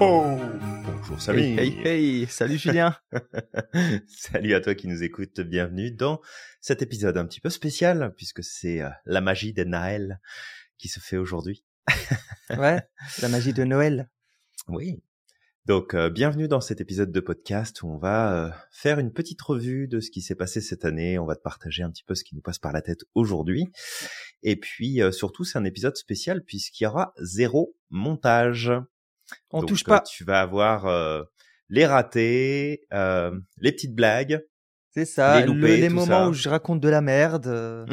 Bonjour Salut. Hey, hey, Salut Julien. Salut à toi qui nous écoutes. Bienvenue dans cet épisode un petit peu spécial puisque c'est euh, la magie de Noël qui se fait aujourd'hui. ouais, la magie de Noël. Oui. Donc, euh, bienvenue dans cet épisode de podcast où on va euh, faire une petite revue de ce qui s'est passé cette année. On va te partager un petit peu ce qui nous passe par la tête aujourd'hui. Et puis, surtout, c'est un épisode spécial puisqu'il y aura zéro montage. On touche pas. tu vas avoir les ratés, les petites blagues. C'est ça, les, moments où je raconte de la merde,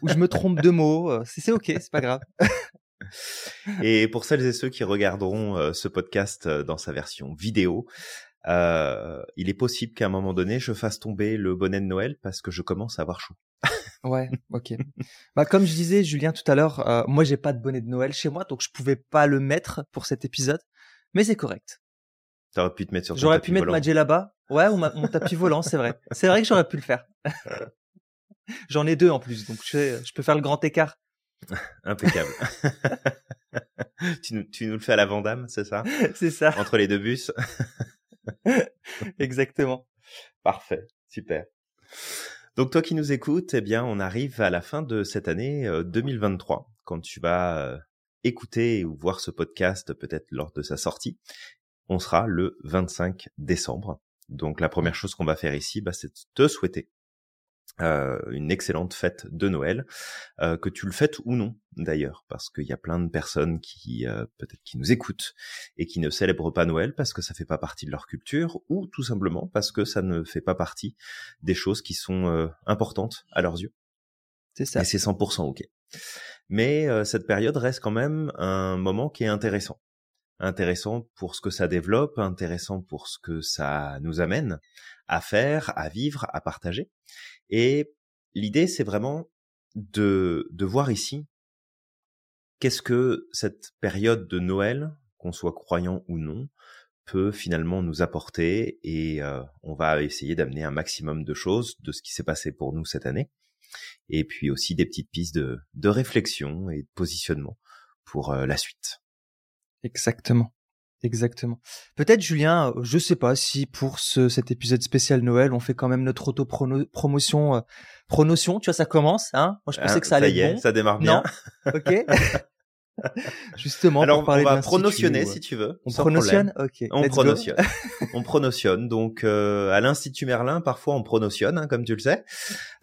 où je me trompe de mots. C'est ok, c'est pas grave. et pour celles et ceux qui regarderont ce podcast dans sa version vidéo, euh, il est possible qu'à un moment donné, je fasse tomber le bonnet de Noël parce que je commence à avoir chaud. ouais, ok. Bah comme je disais, Julien tout à l'heure, euh, moi j'ai pas de bonnet de Noël chez moi, donc je pouvais pas le mettre pour cet épisode, mais c'est correct. T'aurais pu te mettre sur ton J'aurais pu mettre ma là-bas. Ouais, ou mon tapis volant, c'est vrai. C'est vrai que j'aurais pu le faire. J'en ai deux en plus, donc je, je peux faire le grand écart. Impeccable. tu, nous, tu nous le fais à la Vandame, c'est ça? C'est ça. Entre les deux bus. Exactement. Parfait, super. Donc toi qui nous écoutes, eh bien, on arrive à la fin de cette année 2023. Euh, Quand tu vas euh, écouter ou voir ce podcast, peut-être lors de sa sortie, on sera le 25 décembre. Donc la première chose qu'on va faire ici, bah, c'est de te souhaiter euh, une excellente fête de Noël, euh, que tu le fêtes ou non d'ailleurs, parce qu'il y a plein de personnes qui euh, peut-être qui nous écoutent et qui ne célèbrent pas Noël parce que ça fait pas partie de leur culture, ou tout simplement parce que ça ne fait pas partie des choses qui sont importantes à leurs yeux. C'est ça. Et c'est 100% ok. Mais cette période reste quand même un moment qui est intéressant intéressant pour ce que ça développe, intéressant pour ce que ça nous amène à faire, à vivre, à partager. Et l'idée, c'est vraiment de, de voir ici qu'est-ce que cette période de Noël, qu'on soit croyant ou non, peut finalement nous apporter et euh, on va essayer d'amener un maximum de choses de ce qui s'est passé pour nous cette année et puis aussi des petites pistes de, de réflexion et de positionnement pour euh, la suite. Exactement. Exactement. Peut-être Julien, euh, je sais pas si pour ce, cet épisode spécial Noël, on fait quand même notre auto-promotion, euh, pronotion, tu vois, ça commence, hein Moi, je pensais ah, que ça allait y est, bon. ça démarre bien. Non ok. Justement, Alors, pour parler on va pronotionner si tu veux. On pronotionne, ok. On pronotionne. on pronotionne. Donc, euh, à l'Institut Merlin, parfois on pronotionne, hein, comme tu le sais.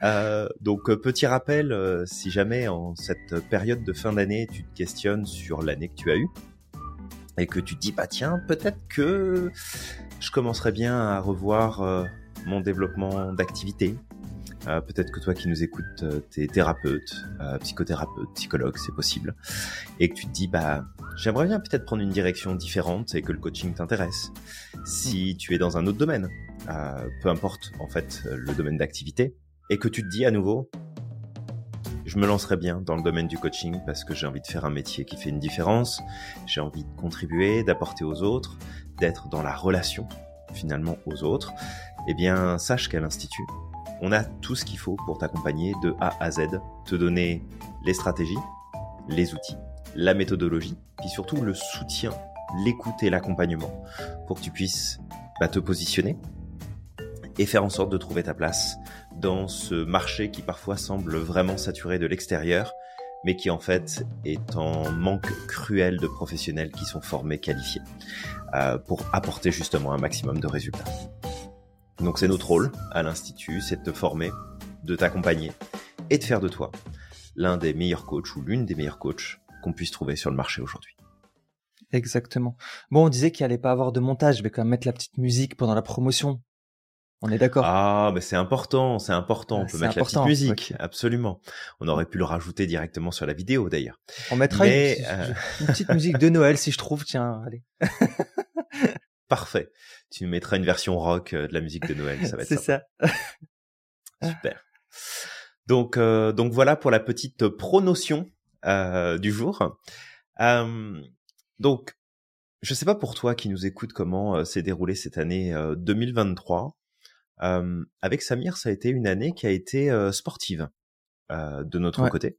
Euh, donc, euh, petit rappel, euh, si jamais en cette période de fin d'année, tu te questionnes sur l'année que tu as eue, et que tu te dis bah tiens peut-être que je commencerai bien à revoir euh, mon développement d'activité. Euh, peut-être que toi qui nous écoutes, euh, t'es thérapeute, euh, psychothérapeute, psychologue, c'est possible, et que tu te dis bah j'aimerais bien peut-être prendre une direction différente et que le coaching t'intéresse. Si tu es dans un autre domaine, peu importe en fait le domaine d'activité, et que tu te dis à nouveau je me lancerai bien dans le domaine du coaching parce que j'ai envie de faire un métier qui fait une différence, j'ai envie de contribuer, d'apporter aux autres, d'être dans la relation finalement aux autres, eh bien sache qu'à l'Institut, on a tout ce qu'il faut pour t'accompagner de A à Z, te donner les stratégies, les outils, la méthodologie, puis surtout le soutien, l'écoute et l'accompagnement pour que tu puisses bah, te positionner et faire en sorte de trouver ta place dans ce marché qui parfois semble vraiment saturé de l'extérieur, mais qui en fait est en manque cruel de professionnels qui sont formés, qualifiés, euh, pour apporter justement un maximum de résultats. Donc c'est notre rôle à l'Institut, c'est de te former, de t'accompagner et de faire de toi l'un des meilleurs coachs ou l'une des meilleures coachs qu'on puisse trouver sur le marché aujourd'hui. Exactement. Bon, on disait qu'il allait pas avoir de montage, je vais quand même mettre la petite musique pendant la promotion. On est d'accord. Ah, mais c'est important, c'est important. On peut mettre la petite musique, absolument. On aurait pu le rajouter directement sur la vidéo d'ailleurs. On mettra une, euh, petite musique de Noël si je trouve. Tiens, allez. Parfait. Tu nous mettras une version rock euh, de la musique de Noël, ça va être C'est ça. Super. Donc, euh, donc voilà pour la petite pronotion du jour. donc, je sais pas pour toi qui nous écoute comment s'est déroulée cette année 2023. Avec Samir, ça a été une année qui a été sportive de notre côté.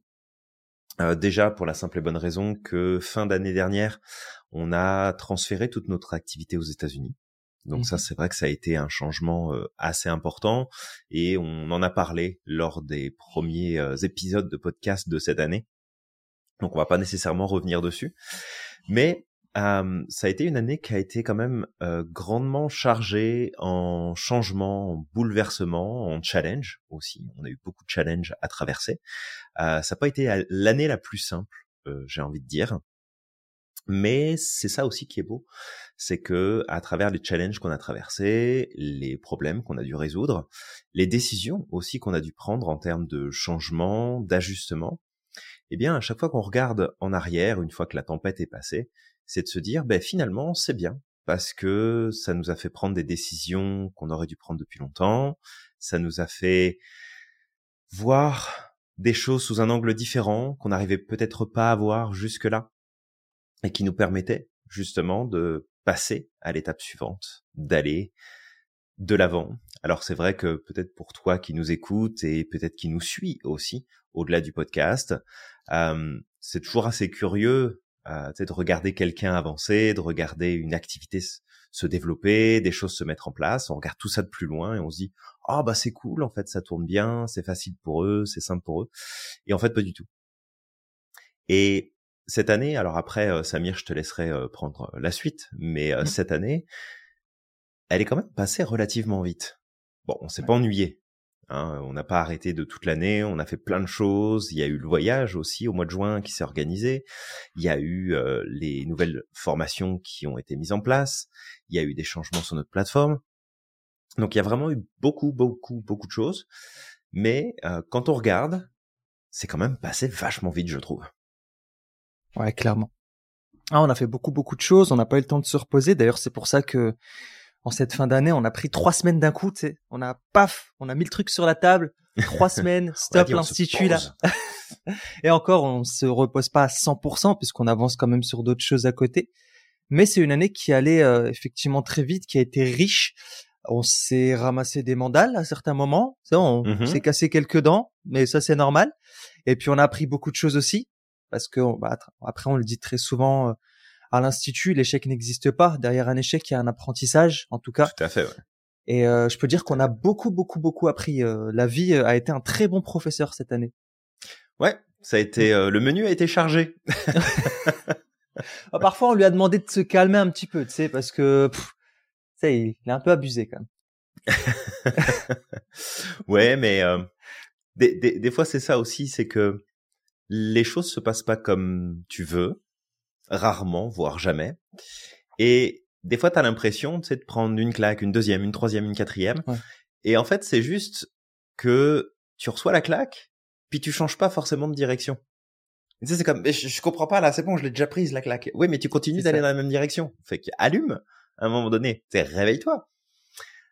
déjà pour la simple et bonne raison que fin d'année dernière, on a transféré toute notre activité aux États-Unis. Donc ça, mmh c'est vrai que ça a été un changement assez important et on en a parlé lors des premiers épisodes de podcast de cette année. Donc on va pas nécessairement revenir dessus, mais ça a été une année qui a été quand même grandement chargée en changements, en bouleversements, en challenge aussi. On a eu beaucoup de challenges à traverser. ça n'a pas été l'année la plus simple, j'ai envie de dire. Mais c'est ça aussi qui est beau, c'est que à travers les challenges qu'on a traversés, les problèmes qu'on a dû résoudre, les décisions aussi qu'on a dû prendre en termes de changement, d'ajustement, eh bien à chaque fois qu'on regarde en arrière, une fois que la tempête est passée, c'est de se dire, ben finalement c'est bien parce que ça nous a fait prendre des décisions qu'on aurait dû prendre depuis longtemps, ça nous a fait voir des choses sous un angle différent qu'on n'arrivait peut-être pas à voir jusque-là et qui nous permettait justement de passer à l'étape suivante, d'aller de l'avant. Alors c'est vrai que peut-être pour toi qui nous écoute et peut-être qui nous suit aussi au-delà du podcast, euh, c'est toujours assez curieux euh, de regarder quelqu'un avancer, de regarder une activité se développer, des choses se mettre en place. On regarde tout ça de plus loin et on se dit ah bah c'est cool en fait ça tourne bien, c'est facile pour eux, c'est simple pour eux. Et en fait pas du tout. Et cette année, alors après, Samir, je te laisserai prendre la suite, mais mmh. cette année, elle est quand même passée relativement vite. Bon, on s'est pas ennuyé. Hein, on n'a pas arrêté de toute l'année, on a fait plein de choses. Il y a eu le voyage aussi au mois de juin qui s'est organisé. Il y a eu les nouvelles formations qui ont été mises en place. Il y a eu des changements sur notre plateforme. Donc il y a vraiment eu beaucoup, beaucoup, beaucoup de choses. Mais quand on regarde, c'est quand même passé vachement vite, je trouve. Ouais, clairement. Ah, on a fait beaucoup beaucoup de choses, on n'a pas eu le temps de se reposer. D'ailleurs, c'est pour ça que en cette fin d'année, on a pris trois semaines d'un coup. Tu sais, on a paf, on a mis le truc sur la table. Trois semaines, stop l'institut là. Et encore, on se repose pas à 100% puisqu'on avance quand même sur d'autres choses à côté. Mais c'est une année qui allait euh, effectivement très vite, qui a été riche. On s'est ramassé des mandales à certains moments. On, on mmh s'est cassé quelques dents, mais ça c'est normal. Et puis on a appris beaucoup de choses aussi parce que bah, après on le dit très souvent euh, à l'institut, l'échec n'existe pas. Derrière un échec, il y a un apprentissage, en tout cas. Tout à fait. Ouais. Et euh, je peux dire qu'on a beaucoup, beaucoup, beaucoup appris. Euh, la vie a été un très bon professeur cette année. Ouais, ça a été le menu a été chargé. Ah, parfois, on lui a demandé de se calmer un petit peu, tu sais, parce que ça, il est un peu abusé quand même. ouais, mais des, des, des, fois c'est ça aussi, c'est que les choses se passent pas comme tu veux, rarement, voire jamais. Et des fois, tu as l'impression de prendre une claque, une deuxième, une troisième, une quatrième. Et en fait, c'est juste que tu reçois la claque, puis tu changes pas forcément de direction. Tu sais, c'est comme, je, je, comprends pas là, c'est bon, je l'ai déjà prise la claque. Oui, mais tu continues d'aller dans la même direction. Fait allume à un moment donné, réveille-toi.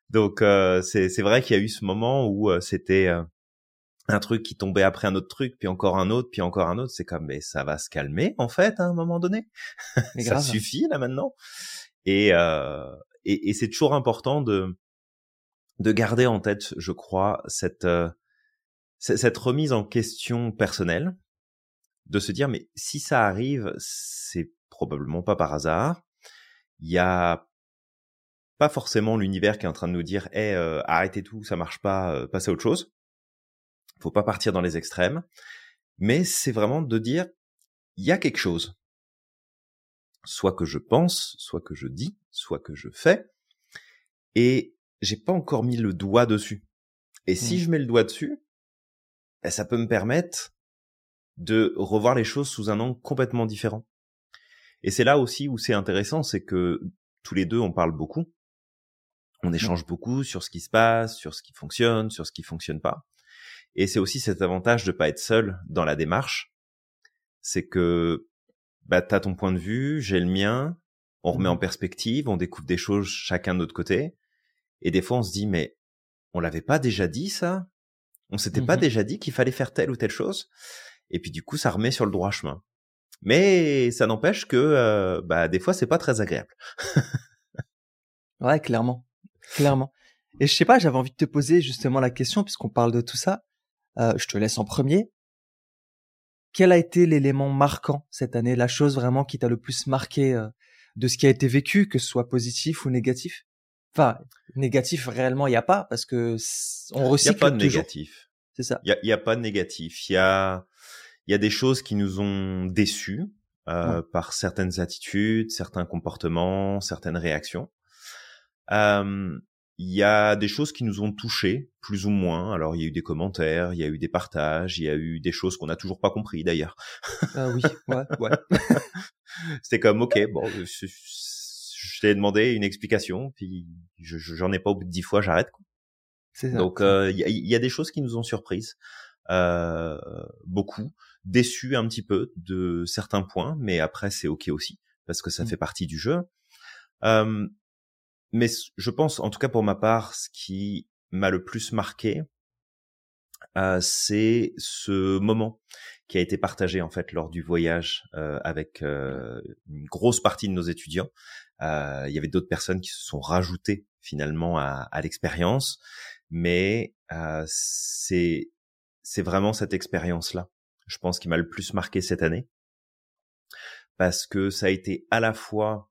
Donc euh, c'est vrai qu'il y a eu ce moment où euh, c'était euh, un truc qui tombait après un autre truc, puis encore un autre, puis encore un autre. C'est comme, mais ça va se calmer en fait à un moment donné. ça suffit là maintenant. Et, euh, et, et c'est toujours important de de garder en tête, je crois, cette euh, cette remise en question personnelle, de se dire, mais si ça arrive, c'est probablement pas par hasard. Il y a pas forcément l'univers qui est en train de nous dire, eh, euh, arrêtez tout, ça marche pas, euh, passez à autre chose faut pas partir dans les extrêmes, mais c'est vraiment de dire il y a quelque chose, soit que je pense, soit que je dis, soit que je fais, et j'ai pas encore mis le doigt dessus. Et si mmh. je mets le doigt dessus, ben, ça peut me permettre de revoir les choses sous un angle complètement différent. Et c'est là aussi où c'est intéressant, c'est que tous les deux on parle beaucoup, on mmh. échange beaucoup sur ce qui se passe, sur ce qui fonctionne, sur ce qui fonctionne pas. Et c'est aussi cet avantage de pas être seul dans la démarche. C'est que bah, tu as ton point de vue, j'ai le mien, on remet en perspective, on découvre des choses chacun de notre côté. Et des fois, on se dit, mais on l'avait pas déjà dit ça? On s'était pas mmh déjà dit qu'il fallait faire telle ou telle chose? Et puis du coup, ça remet sur le droit chemin. Mais ça n'empêche que euh, bah, des fois, c'est pas très agréable. ouais, clairement. Clairement. Et je sais pas, j'avais envie de te poser justement la question, puisqu'on parle de tout ça. Euh, je te laisse en premier. Quel a été l'élément marquant cette année, la chose vraiment qui t'a le plus marqué euh, de ce qui a été vécu, que ce soit positif ou négatif? Enfin, négatif réellement, il n'y a pas, parce que on recycle Il n'y a pas de négatif. C'est ça. Il n'y a, a, pas de négatif. Il y a, y a des choses qui nous ont déçus euh, par certaines attitudes, certains comportements, certaines réactions. Euh, il y a des choses qui nous ont touchés, plus ou moins. Alors, il y a eu des commentaires, il y a eu des partages, il y a eu des choses qu'on n'a toujours pas compris d'ailleurs. Ah oui, ouais, ouais. C'était comme, ok, bon, je, je t'ai demandé une explication, puis j'en ai pas au bout de dix fois, j'arrête. Donc, euh, il y, a, des choses qui nous ont surprises, euh, beaucoup, déçus un petit peu de certains points, mais après c'est ok aussi parce que ça mmh. fait partie du jeu. Euh, mais je pense, en tout cas pour ma part, ce qui m'a le plus marqué, euh, c'est ce moment qui a été partagé en fait lors du voyage euh, avec euh, une grosse partie de nos étudiants. Euh, il y avait d'autres personnes qui se sont rajoutées finalement à, à l'expérience, mais euh, c'est c'est vraiment cette expérience là, je pense, qui m'a le plus marqué cette année, parce que ça a été à la fois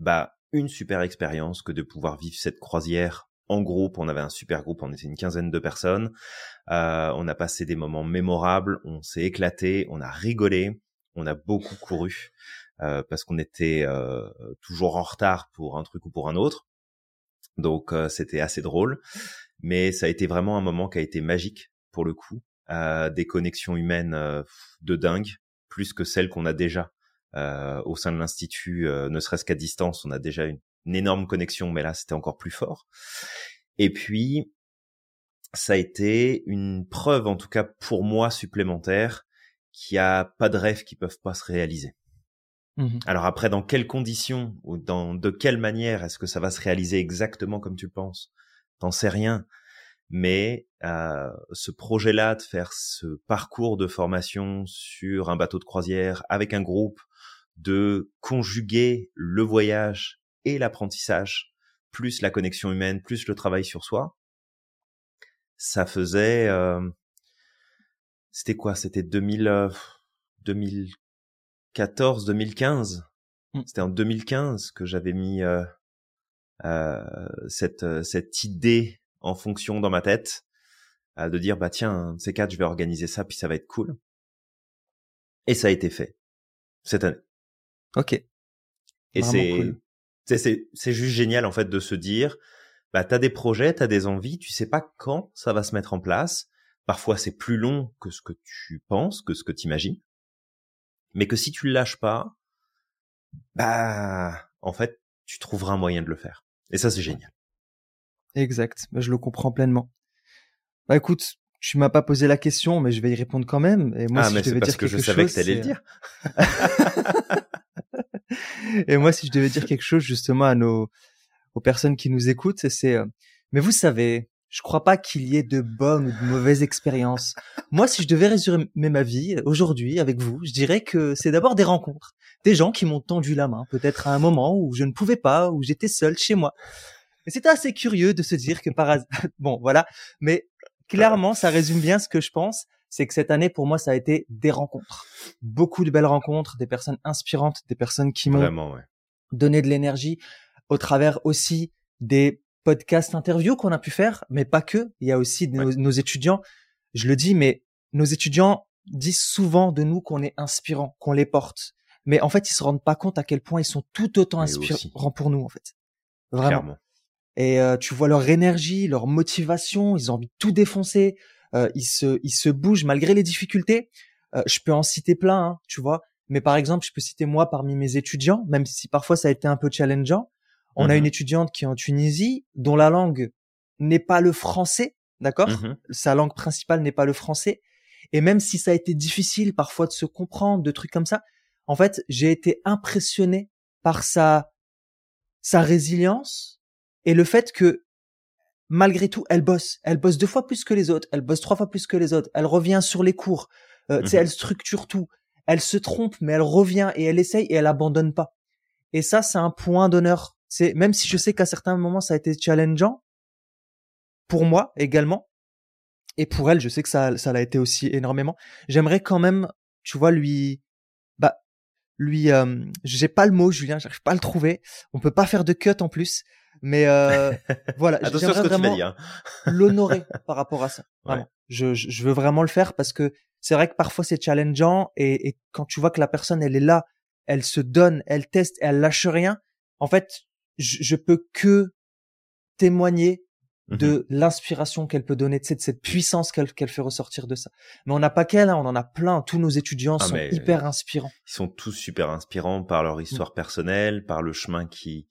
bah une super expérience que de pouvoir vivre cette croisière en groupe. On avait un super groupe, on était une quinzaine de personnes. Euh, on a passé des moments mémorables, on s'est éclaté, on a rigolé, on a beaucoup couru euh, parce qu'on était euh, toujours en retard pour un truc ou pour un autre. Donc euh, c'était assez drôle, mais ça a été vraiment un moment qui a été magique pour le coup, euh, des connexions humaines euh, de dingue, plus que celles qu'on a déjà au sein de l'institut, euh, ne serait-ce qu'à distance, on a déjà une, énorme connexion, mais là c'était encore plus fort. Et puis ça a été une preuve, en tout cas pour moi, supplémentaire, qu'il n'y a pas de rêves qui peuvent pas se réaliser. Mmh Alors après, dans quelles conditions ou dans de quelle manière est-ce que ça va se réaliser exactement comme tu le penses T'en sais rien. Mais euh, ce projet-là de faire ce parcours de formation sur un bateau de croisière avec un groupe de conjuguer le voyage et l'apprentissage, plus la connexion humaine, plus le travail sur soi, ça faisait, euh, c'était quoi? C'était 2000, 2014, 2015. C'était en 2015 que j'avais mis euh, euh, cette cette idée en fonction dans ma tête, de dire bah tiens, ces quatre, je vais organiser ça, puis ça va être cool. Et ça a été fait cette année. Ok. Et c'est juste génial en fait de se dire bah t'as des projets, t'as des envies, tu sais pas quand ça va se mettre en place. Parfois c'est plus long que ce que tu penses, que ce que tu imagines. Mais que si tu le lâches pas, bah en fait tu trouveras un moyen de le faire. Et ça c'est génial. Exact, bah, je le comprends pleinement. Bah écoute, tu m'as pas posé la question, mais je vais y répondre quand même. Et moi, ah, si mais je devais parce dire que quelque je savais chose, que t'allais le c'est- dire. Et moi, si je devais dire quelque chose justement à nos aux personnes qui nous écoutent, c'est- euh, mais vous savez, je crois pas qu'il y ait de bonnes ou de mauvaises expériences. Moi, si je devais résumer ma vie aujourd'hui avec vous, je dirais que c'est d'abord des rencontres, des gens qui m'ont tendu la main, peut-être à un moment où je ne pouvais pas, où j'étais seul chez moi. Et c'était assez curieux de se dire que par hasard, bon, voilà, mais clairement, ça résume bien ce que je pense c'est que cette année, pour moi, ça a été des rencontres. Beaucoup de belles rencontres, des personnes inspirantes, des personnes qui m'ont ouais. donné de l'énergie au travers aussi des podcasts interviews qu'on a pu faire, mais pas que. Il y a aussi nos, nos étudiants. Je le dis, mais nos étudiants disent souvent de nous qu'on est inspirant, qu'on les porte. Mais en fait, ils se rendent pas compte à quel point ils sont tout autant inspirants pour nous, en fait. Vraiment. Clairement. Et euh, tu vois leur énergie, leur motivation, ils ont envie de tout défoncer, euh, ils se ils se bougent malgré les difficultés. Euh, je peux en citer plein, hein, tu vois. Mais par exemple, je peux citer moi parmi mes étudiants, même si parfois ça a été un peu challengeant. On a Mhm. une étudiante qui est en Tunisie, dont la langue n'est pas le français, d'accord? Mhm. Sa langue principale n'est pas le français. Et même si ça a été difficile parfois de se comprendre, de trucs comme ça, en fait, j'ai été impressionné par sa sa résilience et le fait que malgré tout, elle bosse. Elle bosse deux fois plus que les autres. Elle bosse trois fois plus que les autres. Elle revient sur les cours. Euh, Mhm. elle structure tout. elle se trompe, mais elle revient et elle essaye et elle abandonne pas. Et ça, c'est un point d'honneur. C'est même si je sais qu'à certains moments ça a été challengeant pour moi également, et pour elle, je sais que ça, ça l'a été aussi énormément. J'aimerais quand même, tu vois, lui, bah, lui, euh, j'ai pas le mot, Julien, j'arrive pas à le trouver. On peut pas faire de cut en plus, mais euh, voilà, j'aimerais vraiment hein. l'honorer par rapport à ça. Vraiment. Je, je, veux vraiment le faire parce que c'est vrai que parfois c'est challengeant et, et, quand tu vois que la personne elle est là, elle se donne, elle teste, elle lâche rien. En fait, je, je peux que témoigner Mmh de l'inspiration qu'elle peut donner, de cette puissance qu'elle qu'elle fait ressortir de ça. Mais on n'a pas qu'elle, hein, on en a plein. Tous nos étudiants ah, sont hyper inspirants. Ils sont tous super inspirants par leur mmh. histoire personnelle, par le chemin qui,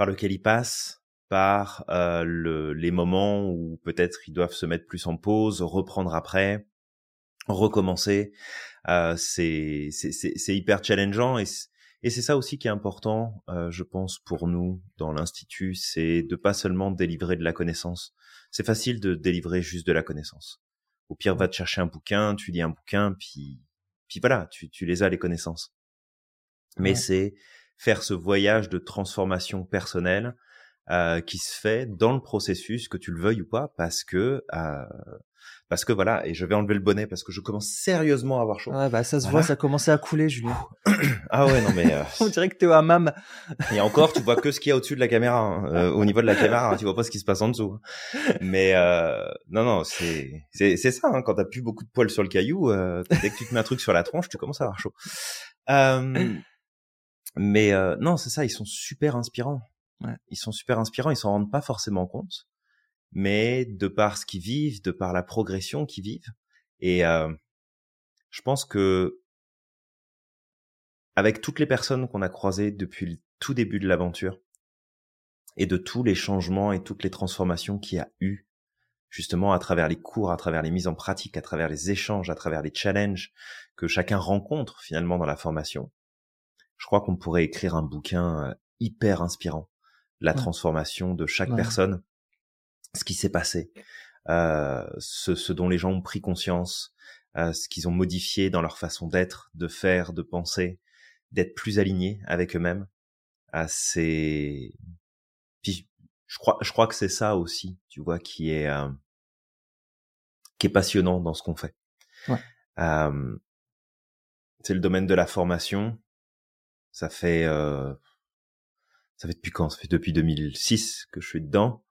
par lequel ils passent, par euh, le, les moments où peut-être ils doivent se mettre plus en pause, reprendre après, recommencer. Euh, c'est hyper challengeant et et c'est ça aussi qui est important, euh, je pense, pour nous dans l'institut, c'est de pas seulement délivrer de la connaissance. C'est facile de délivrer juste de la connaissance. Au pire, va te chercher un bouquin, tu lis un bouquin, puis puis voilà, tu, tu les as les connaissances. Mais c'est faire ce voyage de transformation personnelle euh, qui se fait dans le processus, que tu le veuilles ou pas, parce que euh, parce que voilà, et je vais enlever le bonnet parce que je commence sérieusement à avoir chaud. Ah bah ça se voit, ça a commencé à couler, Julien. ah ouais, non mais. Euh, On dirait que t'es au hammam. et encore, tu vois que ce qu'il y a au-dessus de la caméra, hein. euh, au niveau de la caméra, hein, tu vois pas ce qui se passe en dessous. Mais euh, non, non, c'est c'est c'est ça. Hein, quand t'as plus beaucoup de poils sur le caillou, euh, dès que tu te mets un truc sur la tronche, tu commences à avoir chaud. Mais non, c'est ça. Ils sont super inspirants. Ils sont super inspirants. Ils s'en rendent pas forcément compte mais de par ce qu'ils vivent, de par la progression qu'ils vivent. Et euh, je pense que avec toutes les personnes qu'on a croisées depuis le tout début de l'aventure et de tous les changements et toutes les transformations qu'il y a eu justement à travers les cours, à travers les mises en pratique, à travers les échanges, à travers les challenges que chacun rencontre finalement dans la formation, je crois qu'on pourrait écrire un bouquin euh, hyper inspirant, la transformation de chaque personne ce qui s'est passé, euh, ce, ce, dont les gens ont pris conscience, euh, ce qu'ils ont modifié dans leur façon d'être, de faire, de penser, d'être plus alignés avec eux-mêmes. Euh, c'est, puis je crois, je crois que c'est ça aussi, tu vois, qui est euh, qui est passionnant dans ce qu'on fait. Ouais. Euh, c'est le domaine de la formation. Ça fait euh, ça fait depuis quand? Ça fait depuis 2006 que je suis dedans.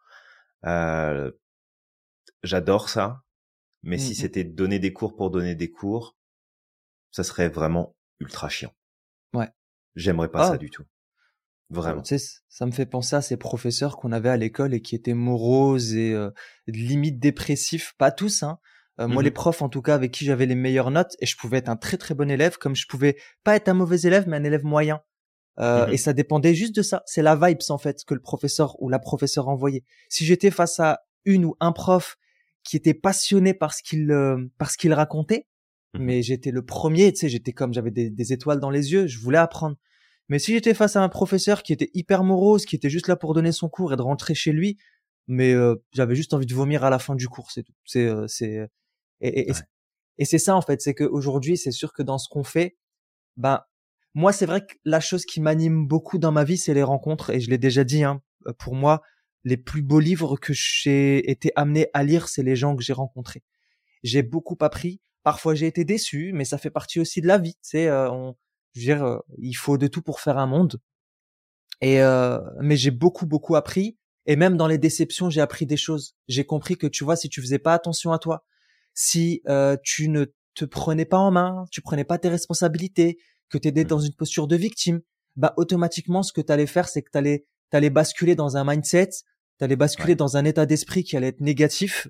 Euh, J'adore ça, mais si mmh c'était donner des cours pour donner des cours, ça serait vraiment ultra chiant. Ouais. J'aimerais pas ça ah. du tout. Vraiment. Tu sais, ça me fait penser à ces professeurs qu'on avait à l'école et qui étaient moroses et euh, limite dépressifs. Pas tous, hein. Euh, moi, les mmh profs, en tout cas, avec qui j'avais les meilleures notes, et je pouvais être un très très bon élève, comme je pouvais pas être un mauvais élève, mais un élève moyen. Euh, mmh Et ça dépendait juste de ça. C'est la vibes en fait que le professeur ou la professeure envoyait. Si j'étais face à une ou un prof qui était passionné par ce qu'il euh, par ce qu'il racontait, mmh mais j'étais le premier, tu sais, j'étais comme j'avais des, des, étoiles dans les yeux, je voulais apprendre. Mais si j'étais face à un professeur qui était hyper morose, qui était juste là pour donner son cours et de rentrer chez lui, mais euh, j'avais juste envie de vomir à la fin du cours, c'est tout. C'est euh, c'est et, et, et c'est ça en fait, c'est qu'aujourd'hui, c'est sûr que dans ce qu'on fait, ben moi, c'est vrai que la chose qui m'anime beaucoup dans ma vie, c'est les rencontres. Et je l'ai déjà dit, hein, euh, pour moi, les plus beaux livres que j'ai été amené à lire, c'est les gens que j'ai rencontrés. J'ai beaucoup appris. Parfois, j'ai été déçu, mais ça fait partie aussi de la vie. Tu sais, euh, on, je veux dire, euh, il faut de tout pour faire un monde. Et euh, mais j'ai beaucoup beaucoup appris. Et même dans les déceptions, j'ai appris des choses. J'ai compris que tu vois, si tu faisais pas attention à toi, si tu ne te prenais pas en main, tu prenais pas tes responsabilités, que tu étais mmh. dans une posture de victime, bah automatiquement ce que tu allais faire c'est que tu allais t'allais basculer dans un mindset, tu allais basculer dans un état d'esprit qui allait être négatif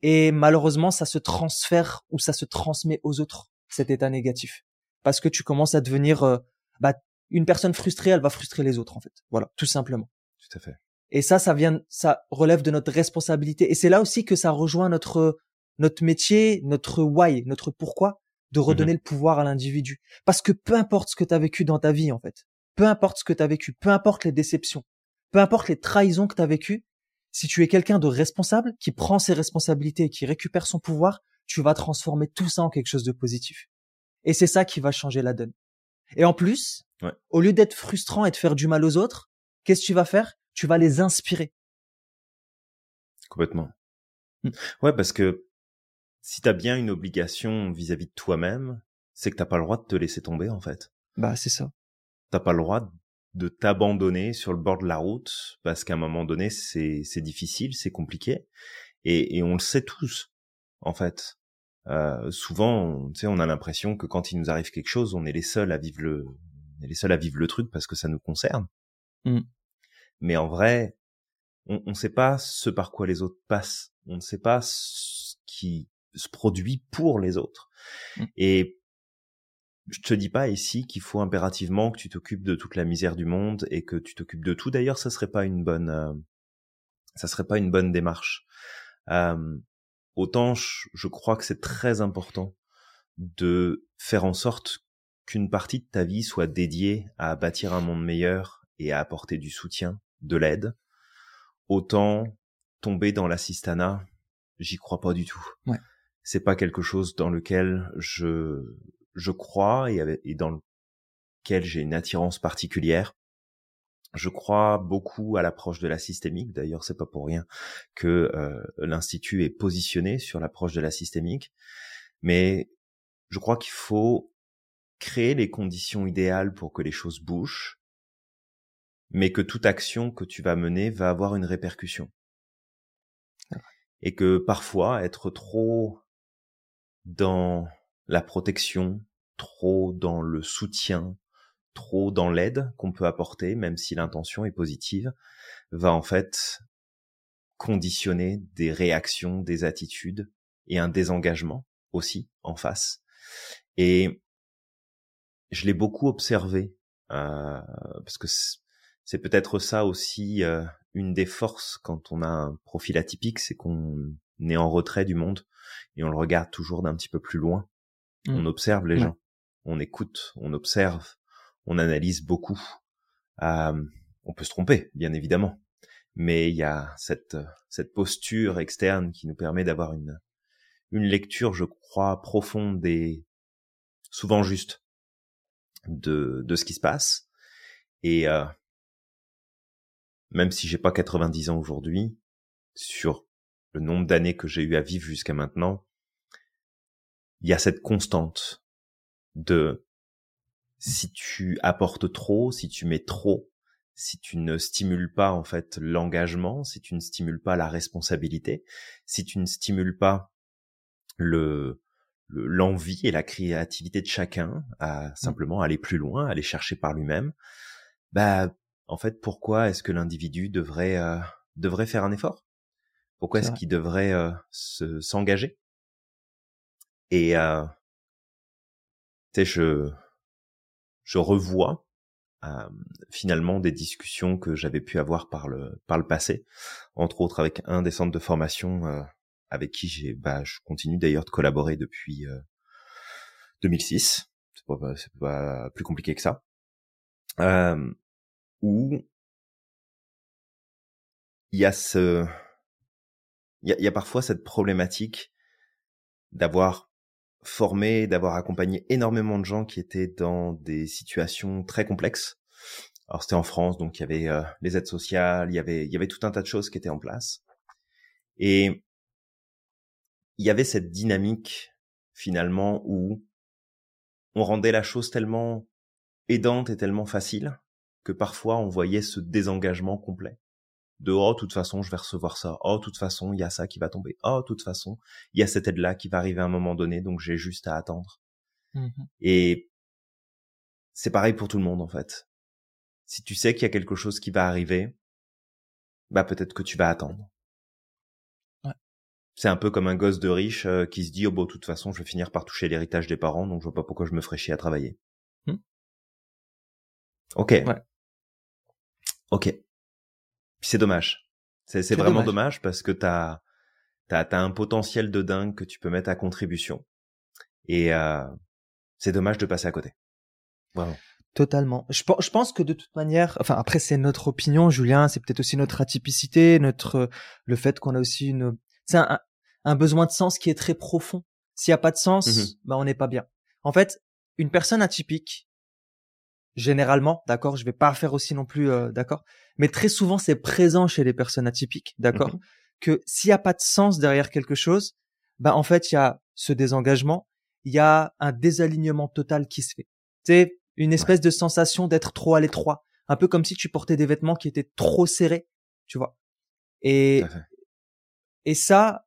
et malheureusement ça se transfère ou ça se transmet aux autres cet état négatif parce que tu commences à devenir euh, bah une personne frustrée, elle va frustrer les autres en fait. Voilà, tout simplement. Tout à fait. Et ça ça vient ça relève de notre responsabilité et c'est là aussi que ça rejoint notre notre métier, notre why, notre pourquoi de mmh redonner le pouvoir à l'individu. Parce que peu importe ce que tu as vécu dans ta vie, en fait, peu importe ce que tu as vécu, peu importe les déceptions, peu importe les trahisons que tu as vécues, si tu es quelqu'un de responsable, qui prend ses responsabilités et qui récupère son pouvoir, tu vas transformer tout ça en quelque chose de positif. Et c'est ça qui va changer la donne. Et en plus, au lieu d'être frustrant et de faire du mal aux autres, qu'est-ce que tu vas faire? Tu vas les inspirer. Complètement. Mmh. Ouais, parce que si t'as bien une obligation vis-à-vis de toi-même, c'est que t'as pas le droit de te laisser tomber, en fait. Bah, c'est ça. T'as pas le droit de t'abandonner sur le bord de la route parce qu'à un moment donné, c'est, c'est difficile, c'est compliqué. Et, et on le sait tous, en fait. Euh, souvent, tu sais, on a l'impression que quand il nous arrive quelque chose, on est les seuls à vivre le, on est les seuls à vivre le truc parce que ça nous concerne. Mmh. Mais en vrai, on ne sait pas ce par quoi les autres passent. On ne sait pas ce qui se produit pour les autres. Mmh. Et je te dis pas ici qu'il faut impérativement que tu t'occupes de toute la misère du monde et que tu t'occupes de tout. D'ailleurs, ça serait pas une bonne, euh, ça serait pas une bonne démarche. Euh, autant je, crois que c'est très important de faire en sorte qu'une partie de ta vie soit dédiée à bâtir un monde meilleur et à apporter du soutien, de l'aide. Autant tomber dans l'assistanat, j'y crois pas du tout. Ouais. C'est pas quelque chose dans lequel je je crois et, et dans lequel j'ai une attirance particulière. Je crois beaucoup à l'approche de la systémique. D'ailleurs, c'est pas pour rien que euh, l'institut est positionné sur l'approche de la systémique. Mais je crois qu'il faut créer les conditions idéales pour que les choses bougent, mais que toute action que tu vas mener va avoir une répercussion. Et que parfois, être trop dans la protection, trop dans le soutien, trop dans l'aide qu'on peut apporter, même si l'intention est positive, va en fait conditionner des réactions, des attitudes et un désengagement aussi en face. Et je l'ai beaucoup observé euh, parce que c'est peut-être ça aussi euh, une des forces quand on a un profil atypique, c'est qu'on est en retrait du monde et on le regarde toujours d'un petit peu plus loin. Mmh. On observe les gens, on écoute, on observe, on analyse beaucoup. Euh, on peut se tromper, bien évidemment, mais il y a cette cette posture externe qui nous permet d'avoir une une lecture, je crois, profonde et souvent juste de de ce qui se passe. Et euh, même si j'ai pas 90 ans aujourd'hui, sur le nombre d'années que j'ai eu à vivre jusqu'à maintenant, il y a cette constante de si tu apportes trop, si tu mets trop, si tu ne stimules pas en fait l'engagement, si tu ne stimules pas la responsabilité, si tu ne stimules pas le l'envie et la créativité de chacun à mmh. simplement aller plus loin, aller chercher par lui-même, bah en fait pourquoi est-ce que l'individu devrait euh, devrait faire un effort? Pourquoi est-ce qu'il devrait euh, se s'engager? Et euh, tu sais je je revois euh, finalement des discussions que j'avais pu avoir par le par le passé, entre autres avec un des centres de formation euh, avec qui j'ai bah je continue d'ailleurs de collaborer depuis 2006. Euh, c'est pas, c'est pas plus compliqué que ça. Euh, où il y a ce il y a, y a parfois cette problématique d'avoir formé, d'avoir accompagné énormément de gens qui étaient dans des situations très complexes. Alors c'était en France, donc il y avait euh, les aides sociales, il y avait il y avait tout un tas de choses qui étaient en place. Et il y avait cette dynamique finalement où on rendait la chose tellement aidante et tellement facile que parfois on voyait ce désengagement complet de oh toute façon je vais recevoir ça. Oh toute façon il y a ça qui va tomber. Oh toute façon il y a cette aide là qui va arriver à un moment donné donc j'ai juste à attendre. Mmh et c'est pareil pour tout le monde en fait. Si tu sais qu'il y a quelque chose qui va arriver bah peut-être que tu vas attendre. Ouais. c'est un peu comme un gosse de riche euh, qui se dit oh bon de toute façon je vais finir par toucher l'héritage des parents donc je vois pas pourquoi je me ferais chier à travailler. Mmh. ok. Ouais. ok c'est dommage. C'est vraiment dommage. parce que t'as as, as un potentiel de dingue que tu peux mettre à contribution. Et euh, c'est dommage de passer à côté. Vraiment. Totalement. Je, je, pense que de toute manière, enfin après c'est notre opinion, Julien, c'est peut-être aussi notre atypicité, notre le fait qu'on a aussi une, c'est un, un, besoin de sens qui est très profond. S'il y a pas de sens, mmh bah on n'est pas bien. En fait, une personne atypique, généralement, d'accord, je vais pas faire aussi non plus, euh, d'accord, mais très souvent c'est présent chez les personnes atypiques, d'accord, Mhm. que s'il y a pas de sens derrière quelque chose, bah en fait il y a ce désengagement, il y a un désalignement total qui se fait. C'est une espèce de sensation d'être trop à l'étroit, un peu comme si tu portais des vêtements qui étaient trop serrés, tu vois. Et et ça,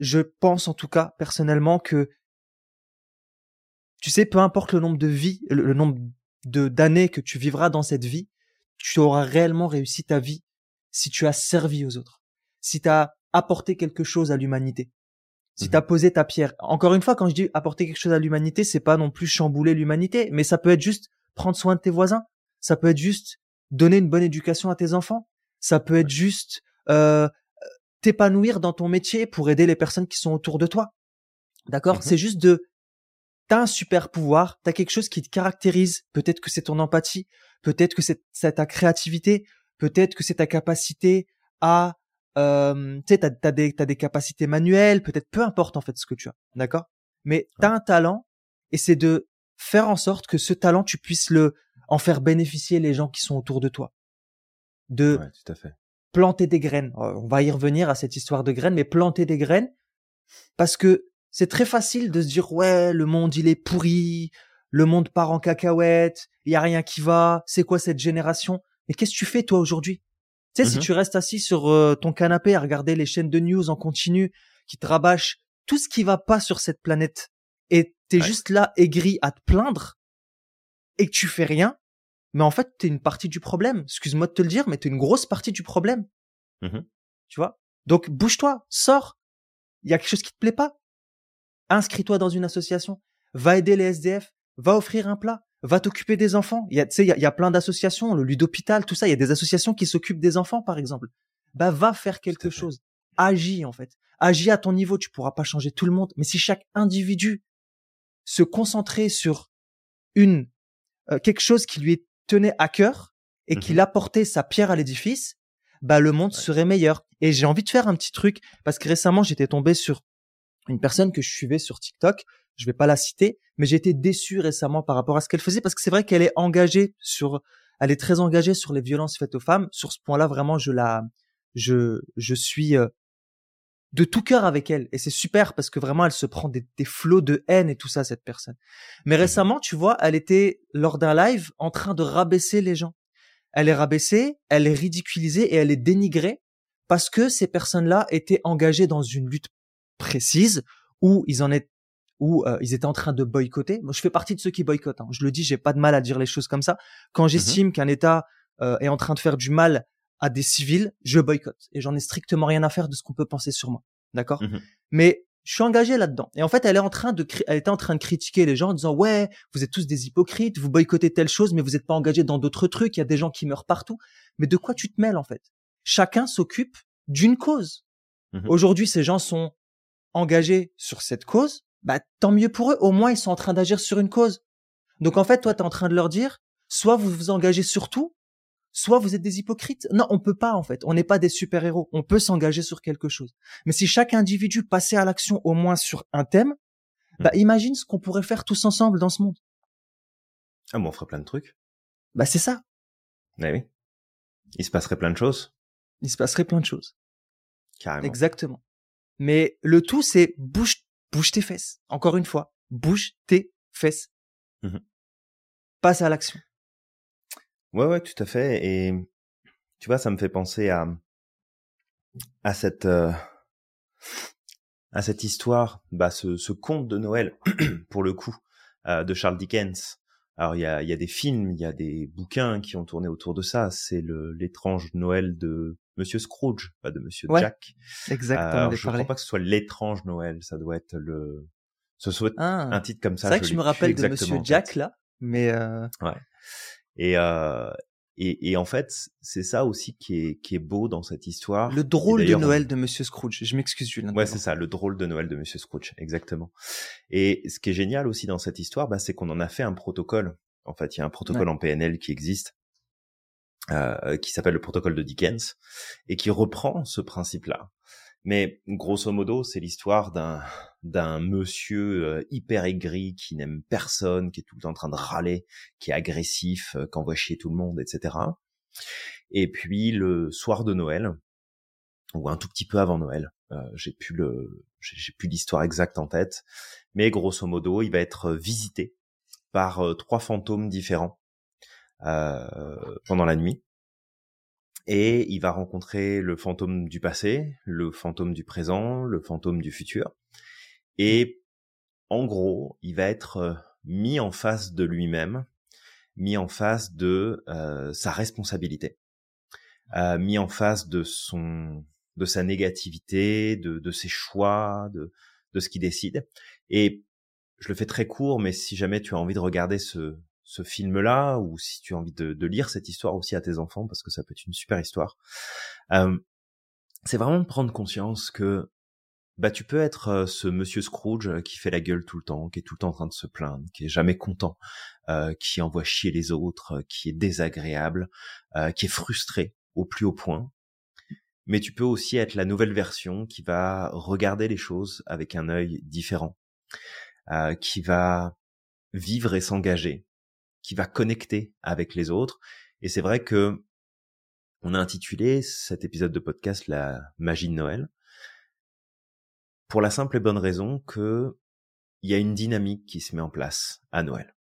je pense en tout cas personnellement que tu sais, peu importe le nombre de vies, le, le nombre de d'années que tu vivras dans cette vie, tu auras réellement réussi ta vie si tu as servi aux autres, si tu as apporté quelque chose à l'humanité, si Mhm. tu as posé ta pierre. Encore une fois, quand je dis apporter quelque chose à l'humanité, c'est pas non plus chambouler l'humanité, mais ça peut être juste prendre soin de tes voisins, ça peut être juste donner une bonne éducation à tes enfants, ça peut être juste euh, t'épanouir dans ton métier pour aider les personnes qui sont autour de toi. D'accord? Mhm. C'est juste de t'as un super pouvoir, t'as quelque chose qui te caractérise. Peut-être que c'est ton empathie, peut-être que c'est ta créativité, peut-être que c'est ta capacité à, euh, tu sais, t'as, des capacités manuelles, peut-être peu importe en fait ce que tu as, d'accord? Mais t'as un talent et c'est de faire en sorte que ce talent tu puisses le en faire bénéficier les gens qui sont autour de toi. De Ouais, tout à fait. planter des graines. Euh, On va y revenir à cette histoire de graines, mais planter des graines parce que c'est très facile de se dire ouais, le monde il est pourri, le monde part en cacahuète, il y a rien qui va, c'est quoi cette génération? Mais qu'est-ce que tu fais toi aujourd'hui? Tu sais, si Mhm. tu restes assis sur euh, ton canapé à regarder les chaînes de news en continu qui te rabâchent tout ce qui va pas sur cette planète et t'es Ouais. juste là aigri à te plaindre et que tu fais rien, mais en fait t'es une partie du problème. Excuse-moi de te le dire, mais t'es une grosse partie du problème. Mhm. Tu vois? Donc bouge-toi, sors. Il y a quelque chose qui te plaît pas. Inscris-toi dans une association. Va aider les SDF. Va offrir un plat. Va t'occuper des enfants. Il y a, tu sais, il y a, il y a plein d'associations, le Ludopétal, tout ça. Il y a des associations qui s'occupent des enfants, par exemple. Bah, va faire quelque chose. Agis, en fait. Agis à ton niveau. Tu pourras pas changer tout le monde. Mais si chaque individu se concentrait sur une, euh, quelque chose qui lui tenait à cœur et qu'il Mhm. apportait sa pierre à l'édifice, bah, le monde Ouais. serait meilleur. Et j'ai envie de faire un petit truc parce que récemment, j'étais tombé sur une personne que je suivais sur TikTok. Je vais pas la citer, mais j'ai été déçu récemment par rapport à ce qu'elle faisait parce que c'est vrai qu'elle est engagée sur, elle est très engagée sur les violences faites aux femmes. Sur ce point-là, vraiment, je la, je, je suis euh, de tout cœur avec elle et c'est super parce que vraiment, elle se prend des, des flots de haine et tout ça cette personne. Mais récemment, tu vois, elle était lors d'un live en train de rabaisser les gens. Elle est rabaissée, elle est ridiculisée et elle est dénigrée parce que ces personnes-là étaient engagées dans une lutte précise où ils en étaient où euh, ils étaient en train de boycotter. Moi, je fais partie de ceux qui boycottent. hein. Je le dis, j'ai pas de mal à dire les choses comme ça. Quand j'estime qu'un État euh, est en train de faire du mal à des civils, je boycotte et j'en ai strictement rien à faire de ce qu'on peut penser sur moi. D'accord? Mhm. Mais je suis engagé là-dedans. Et en fait, elle est en train de, elle était en train de critiquer les gens en disant ouais, vous êtes tous des hypocrites, vous boycottez telle chose, mais vous n'êtes pas engagés dans d'autres trucs. Il y a des gens qui meurent partout. Mais de quoi tu te mêles en fait? Chacun s'occupe d'une cause. Mhm. Aujourd'hui, ces gens sont engagés sur cette cause. Bah tant mieux pour eux. Au moins, ils sont en train d'agir sur une cause. Donc en fait, toi, tu es en train de leur dire soit vous vous engagez sur tout, soit vous êtes des hypocrites. Non, on peut pas en fait. On n'est pas des super-héros. On peut s'engager sur quelque chose. Mais si chaque individu passait à l'action au moins sur un thème, bah imagine ce qu'on pourrait faire tous ensemble dans ce monde. Ah bon, on ferait plein de trucs. Bah c'est ça. Eh oui. Il se passerait plein de choses. Il se passerait plein de choses. Carrément. Exactement. Mais le tout, c'est bouge, bouge tes fesses. Encore une fois, bouge tes fesses. Mhm. Passe à l'action. Ouais, ouais, tout à fait. Et tu vois, ça me fait penser à à cette euh, à cette histoire, bah, ce, ce conte de Noël, pour le coup, euh, de Charles Dickens. Alors il y a, il y a des films, il y a des bouquins qui ont tourné autour de ça. C'est le l'étrange Noël de Monsieur Scrooge, pas de Monsieur Ouais, Jack. Exactement. Avait je parlé. crois pas que ce soit l'étrange Noël, ça doit être le ce soit Ah. un titre comme ça. C'est vrai que je me rappelle de Monsieur en. Jack là, mais euh, Et, euh, et, et en fait, c'est ça aussi qui est, qui est beau dans cette histoire. le drôle de Noël de Monsieur Scrooge. Je m'excuse Julien. Ouais, c'est ça, le drôle de Noël de Monsieur Scrooge, exactement. Et ce qui est génial aussi dans cette histoire, bah, c'est qu'on en a fait un protocole. En fait, il y a un protocole en PNL qui existe, euh, qui s'appelle le protocole de Dickens, et qui reprend ce principe-là. Mais grosso modo, c'est l'histoire d'un d'un monsieur euh, hyper aigri qui n'aime personne, qui est tout le temps en train de râler, qui est agressif, euh, qui envoie chier tout le monde, etc. Et puis le soir de Noël, ou un tout petit peu avant Noël, euh, j'ai plus le, j'ai plus l'histoire exacte en tête, mais grosso modo, il va être visité par trois fantômes différents pendant la nuit et il va rencontrer le fantôme du passé, le fantôme du présent, le fantôme du futur. Et en gros, il va être euh, mis en face de lui-même, mis en face de euh, sa responsabilité, euh, mis en face de son, de sa négativité, de, de ses choix, de, de ce qu'il décide. Et je le fais très court, mais si jamais tu as envie de regarder ce, ce film-là, ou si tu as envie de, lire cette histoire aussi à tes enfants, parce que ça peut être une super histoire, euh, c'est vraiment de prendre conscience que bah tu peux être euh, ce monsieur Scrooge qui fait la gueule tout le temps, qui est tout le temps en train de se plaindre, qui est jamais content, euh, qui envoie chier les autres, qui est désagréable, qui est frustré au plus haut point. Mais tu peux aussi être la nouvelle version qui va regarder les choses avec un œil différent, qui va vivre et s'engager qui va connecter avec les autres. Et c'est vrai que on a intitulé cet épisode de podcast La magie de Noël pour la simple et bonne raison que il y a une dynamique qui se met en place à Noël.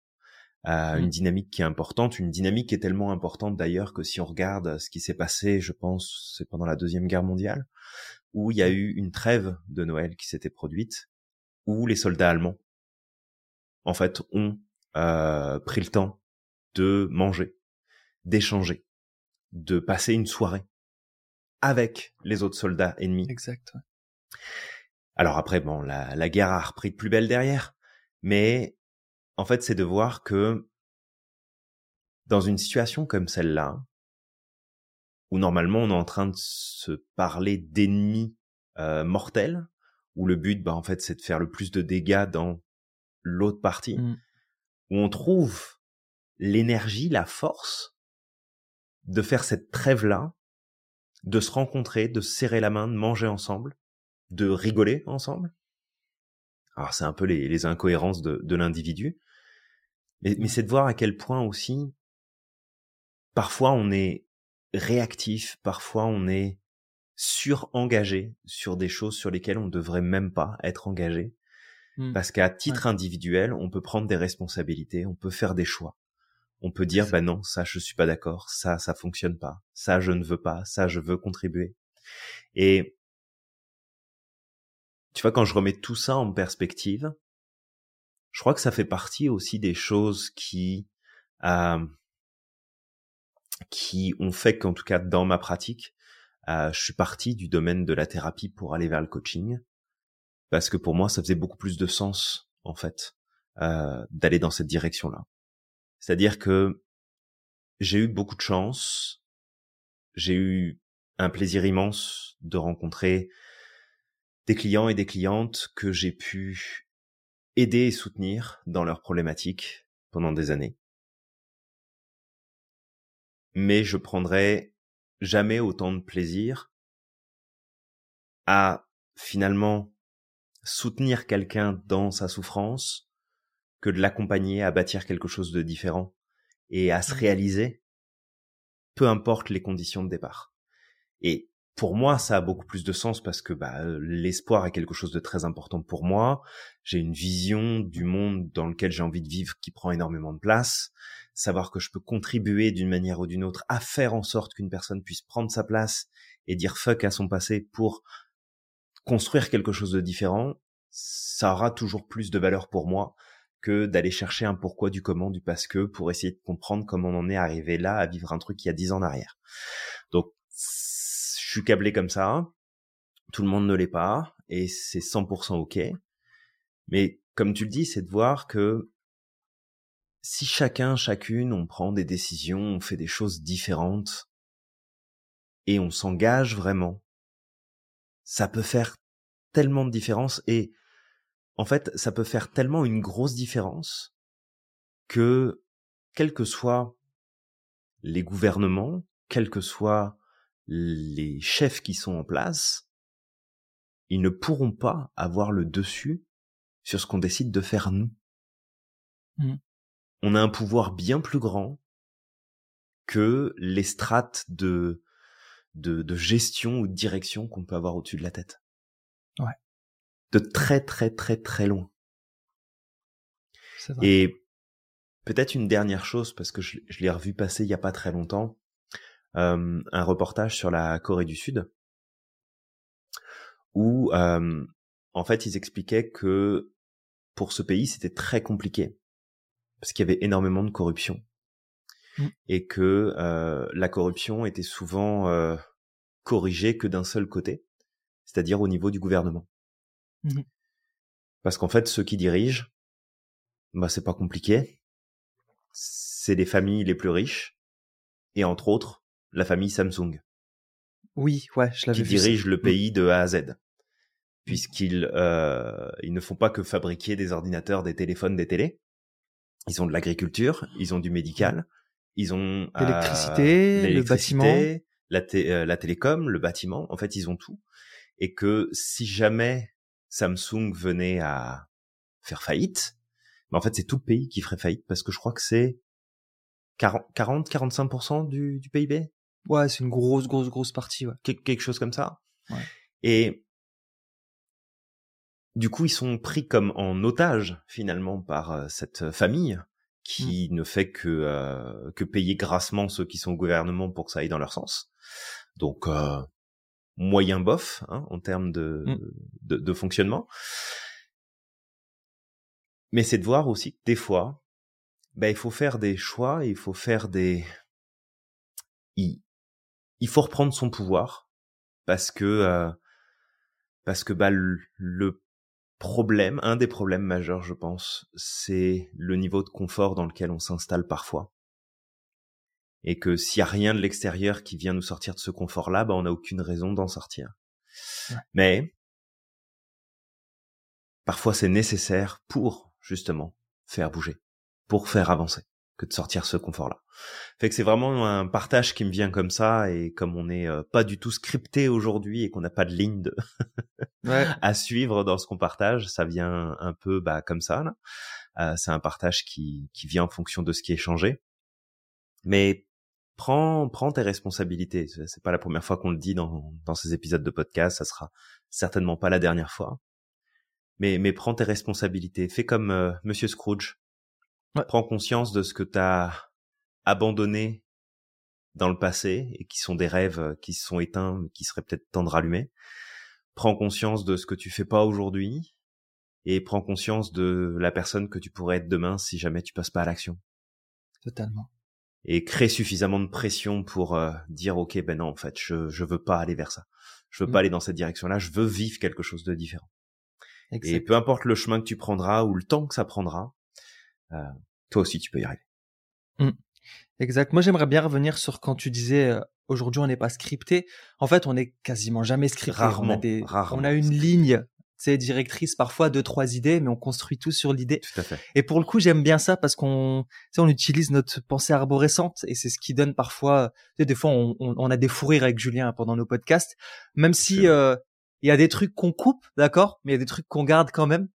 Euh, une mmh. dynamique qui est importante, une dynamique qui est tellement importante d'ailleurs que si on regarde ce qui s'est passé, je pense, c'est pendant la deuxième guerre mondiale, où il y a eu une trêve de Noël qui s'était produite, où les soldats allemands, en fait, ont euh, pris le temps de manger, d'échanger, de passer une soirée avec les autres soldats ennemis. Exact. Alors après, bon, la, la guerre a repris de plus belle derrière, mais en fait, c'est de voir que dans une situation comme celle-là, où normalement on est en train de se parler d'ennemis euh, mortels, où le but, bah, en fait, c'est de faire le plus de dégâts dans l'autre partie, mmh où on trouve l'énergie, la force de faire cette trêve-là, de se rencontrer, de se serrer la main, de manger ensemble, de rigoler ensemble. Alors c'est un peu les, incohérences de, l'individu, mais, mais c'est de voir à quel point aussi, parfois on est réactif, parfois on est surengagé sur des choses sur lesquelles on ne devrait même pas être engagé. Mmh. Parce qu'à titre individuel, on peut prendre des responsabilités, on peut faire des choix. On peut dire, bah non, ça je suis pas d'accord, ça ça fonctionne pas, ça je ne veux pas, ça je veux contribuer. Et tu vois, quand je remets tout ça en perspective, je crois que ça fait partie aussi des choses qui euh, qui ont fait qu'en tout cas dans ma pratique, euh, je suis parti du domaine de la thérapie pour aller vers le coaching parce que pour moi, ça faisait beaucoup plus de sens, en fait, euh, d'aller dans cette direction-là. C'est-à-dire que j'ai eu beaucoup de chance, j'ai eu un plaisir immense de rencontrer des clients et des clientes que j'ai pu aider et soutenir dans leurs problématiques pendant des années. Mais je prendrai jamais autant de plaisir à finalement soutenir quelqu'un dans sa souffrance que de l'accompagner à bâtir quelque chose de différent et à se mmh. réaliser, peu importe les conditions de départ. Et pour moi, ça a beaucoup plus de sens parce que bah, l'espoir est quelque chose de très important pour moi. J'ai une vision du monde dans lequel j'ai envie de vivre qui prend énormément de place. Savoir que je peux contribuer d'une manière ou d'une autre à faire en sorte qu'une personne puisse prendre sa place et dire fuck à son passé pour construire quelque chose de différent, ça aura toujours plus de valeur pour moi que d'aller chercher un pourquoi du comment du parce que pour essayer de comprendre comment on en est arrivé là à vivre un truc qui a dix ans en arrière. Donc, je suis câblé comme ça. Tout le monde ne l'est pas et c'est 100% ok. Mais comme tu le dis, c'est de voir que si chacun, chacune, on prend des décisions, on fait des choses différentes et on s'engage vraiment ça peut faire tellement de différence et en fait, ça peut faire tellement une grosse différence que quels que soient les gouvernements, quels que soient les chefs qui sont en place, ils ne pourront pas avoir le dessus sur ce qu'on décide de faire nous. Mmh. On a un pouvoir bien plus grand que les strates de, de, de gestion ou de direction qu'on peut avoir au-dessus de la tête. Ouais. De très très très très loin. Vrai. Et peut-être une dernière chose, parce que je, je l'ai revu passer il y a pas très longtemps, euh, un reportage sur la Corée du Sud, où euh, en fait ils expliquaient que pour ce pays c'était très compliqué, parce qu'il y avait énormément de corruption. Mm. Et que euh, la corruption était souvent corrigée que d'un seul côté, c'est-à-dire au niveau du gouvernement. Mhm. Parce qu'en fait, ceux qui dirigent, bah c'est pas compliqué. C'est les familles les plus riches et entre autres la famille Samsung Oui, ouais, je l'avais qui vu. ça. dirige le Mm. pays de A à Z, puisqu'ils euh, ils ne font pas que fabriquer des ordinateurs, des téléphones, des télés. Ils ont de l'agriculture, ils ont du médical, ils ont euh, L'électricité, le l'électricité, la, té- euh, la télécom, le bâtiment. En fait, ils ont tout. Et que si jamais Samsung venait à faire faillite, mais en fait, c'est tout le pays qui ferait faillite parce que je crois que c'est 40-45% du, du PIB Ouais, c'est une grosse, grosse, grosse partie, ouais. Quel- quelque chose comme ça. Ouais. Et du coup, ils sont pris comme en otage finalement par euh, cette famille qui Mm. ne fait que euh, que payer grassement ceux qui sont au gouvernement pour que ça aille dans leur sens. Donc euh, moyen bof hein, en termes de, Mm. de de fonctionnement. Mais c'est de voir aussi que des fois, ben, il faut faire des choix, il faut faire des il, il faut reprendre son pouvoir parce que euh, parce que bah le, le problème, un des problèmes majeurs, je pense, c'est le niveau de confort dans lequel on s'installe parfois. Et que s'il y a rien de l'extérieur qui vient nous sortir de ce confort-là, bah on n'a aucune raison d'en sortir. Ouais. Mais parfois c'est nécessaire pour justement faire bouger, pour faire avancer, que de sortir ce confort-là. Fait que c'est vraiment un partage qui me vient comme ça et comme on n'est euh, pas du tout scripté aujourd'hui et qu'on n'a pas de ligne de Ouais. à suivre dans ce qu'on partage, ça vient un peu bah comme ça là. Euh, c'est un partage qui qui vient en fonction de ce qui est changé. Mais prends prends tes responsabilités. C'est pas la première fois qu'on le dit dans dans ces épisodes de podcast, ça sera certainement pas la dernière fois. Mais mais prends tes responsabilités. Fais comme euh, Monsieur Scrooge. Ouais. Prends conscience de ce que t'as abandonné dans le passé et qui sont des rêves euh, qui se sont éteints, mais qui seraient peut-être temps de rallumer. Prends conscience de ce que tu fais pas aujourd'hui et prends conscience de la personne que tu pourrais être demain si jamais tu passes pas à l'action. Totalement. Et crée suffisamment de pression pour euh, dire ok ben non en fait je je veux pas aller vers ça. Je veux Mm. pas aller dans cette direction-là. Je veux vivre quelque chose de différent. Et Exact. peu importe le chemin que tu prendras ou le temps que ça prendra, euh, toi aussi tu peux y arriver. Exact. Moi, j'aimerais bien revenir sur quand tu disais euh, aujourd'hui on n'est pas scripté. En fait, on est quasiment jamais scripté. on a Rarement, des, rarement on a une ligne, c'est directrice parfois deux trois idées, mais on construit tout sur l'idée. Tout à fait. Et pour le coup, j'aime bien ça parce qu'on, tu sais, on utilise notre pensée arborescente et c'est ce qui donne parfois, tu sais, des fois, on, on- on a des fous rires avec Julien pendant nos podcasts, même si euh, il y a des trucs qu'on coupe, d'accord, mais il y a des trucs qu'on garde quand même.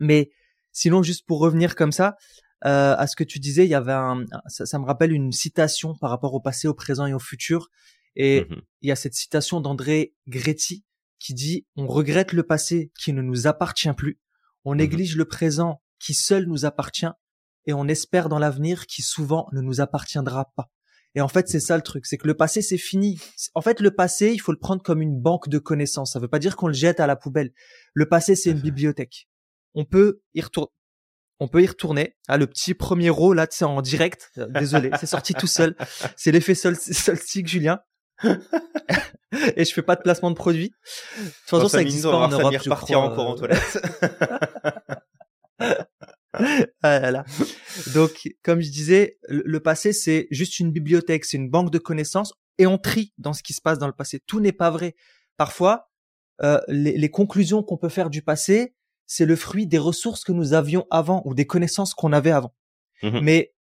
Mais sinon, juste pour revenir comme ça euh, à ce que tu disais, il y avait un, ça, ça me rappelle une citation par rapport au passé, au présent et au futur. Et Mhm. il y a cette citation d'André Gretti qui dit on regrette le passé qui ne nous appartient plus, on Mhm. néglige le présent qui seul nous appartient et on espère dans l'avenir qui souvent ne nous appartiendra pas. Et en fait, c'est ça le truc, c'est que le passé c'est fini. En fait, le passé, il faut le prendre comme une banque de connaissances. Ça veut pas dire qu'on le jette à la poubelle. Le passé, c'est une bibliothèque. On peut y retourner. On peut y retourner. Ah, le petit premier row là, c'est en direct. Désolé, c'est sorti tout seul. C'est l'effet sol Julien. Et je fais pas de placement de produit. De toute façon, Dans ça existe pas en Europe, je partir crois. encore en euh, toilette. Ah là là. Donc, comme je disais, le passé, c'est juste une bibliothèque, c'est une banque de connaissances et on trie dans ce qui se passe dans le passé. Tout n'est pas vrai. Parfois, euh, les, les conclusions qu'on peut faire du passé, c'est le fruit des ressources que nous avions avant ou des connaissances qu'on avait avant. Mhm. Mais,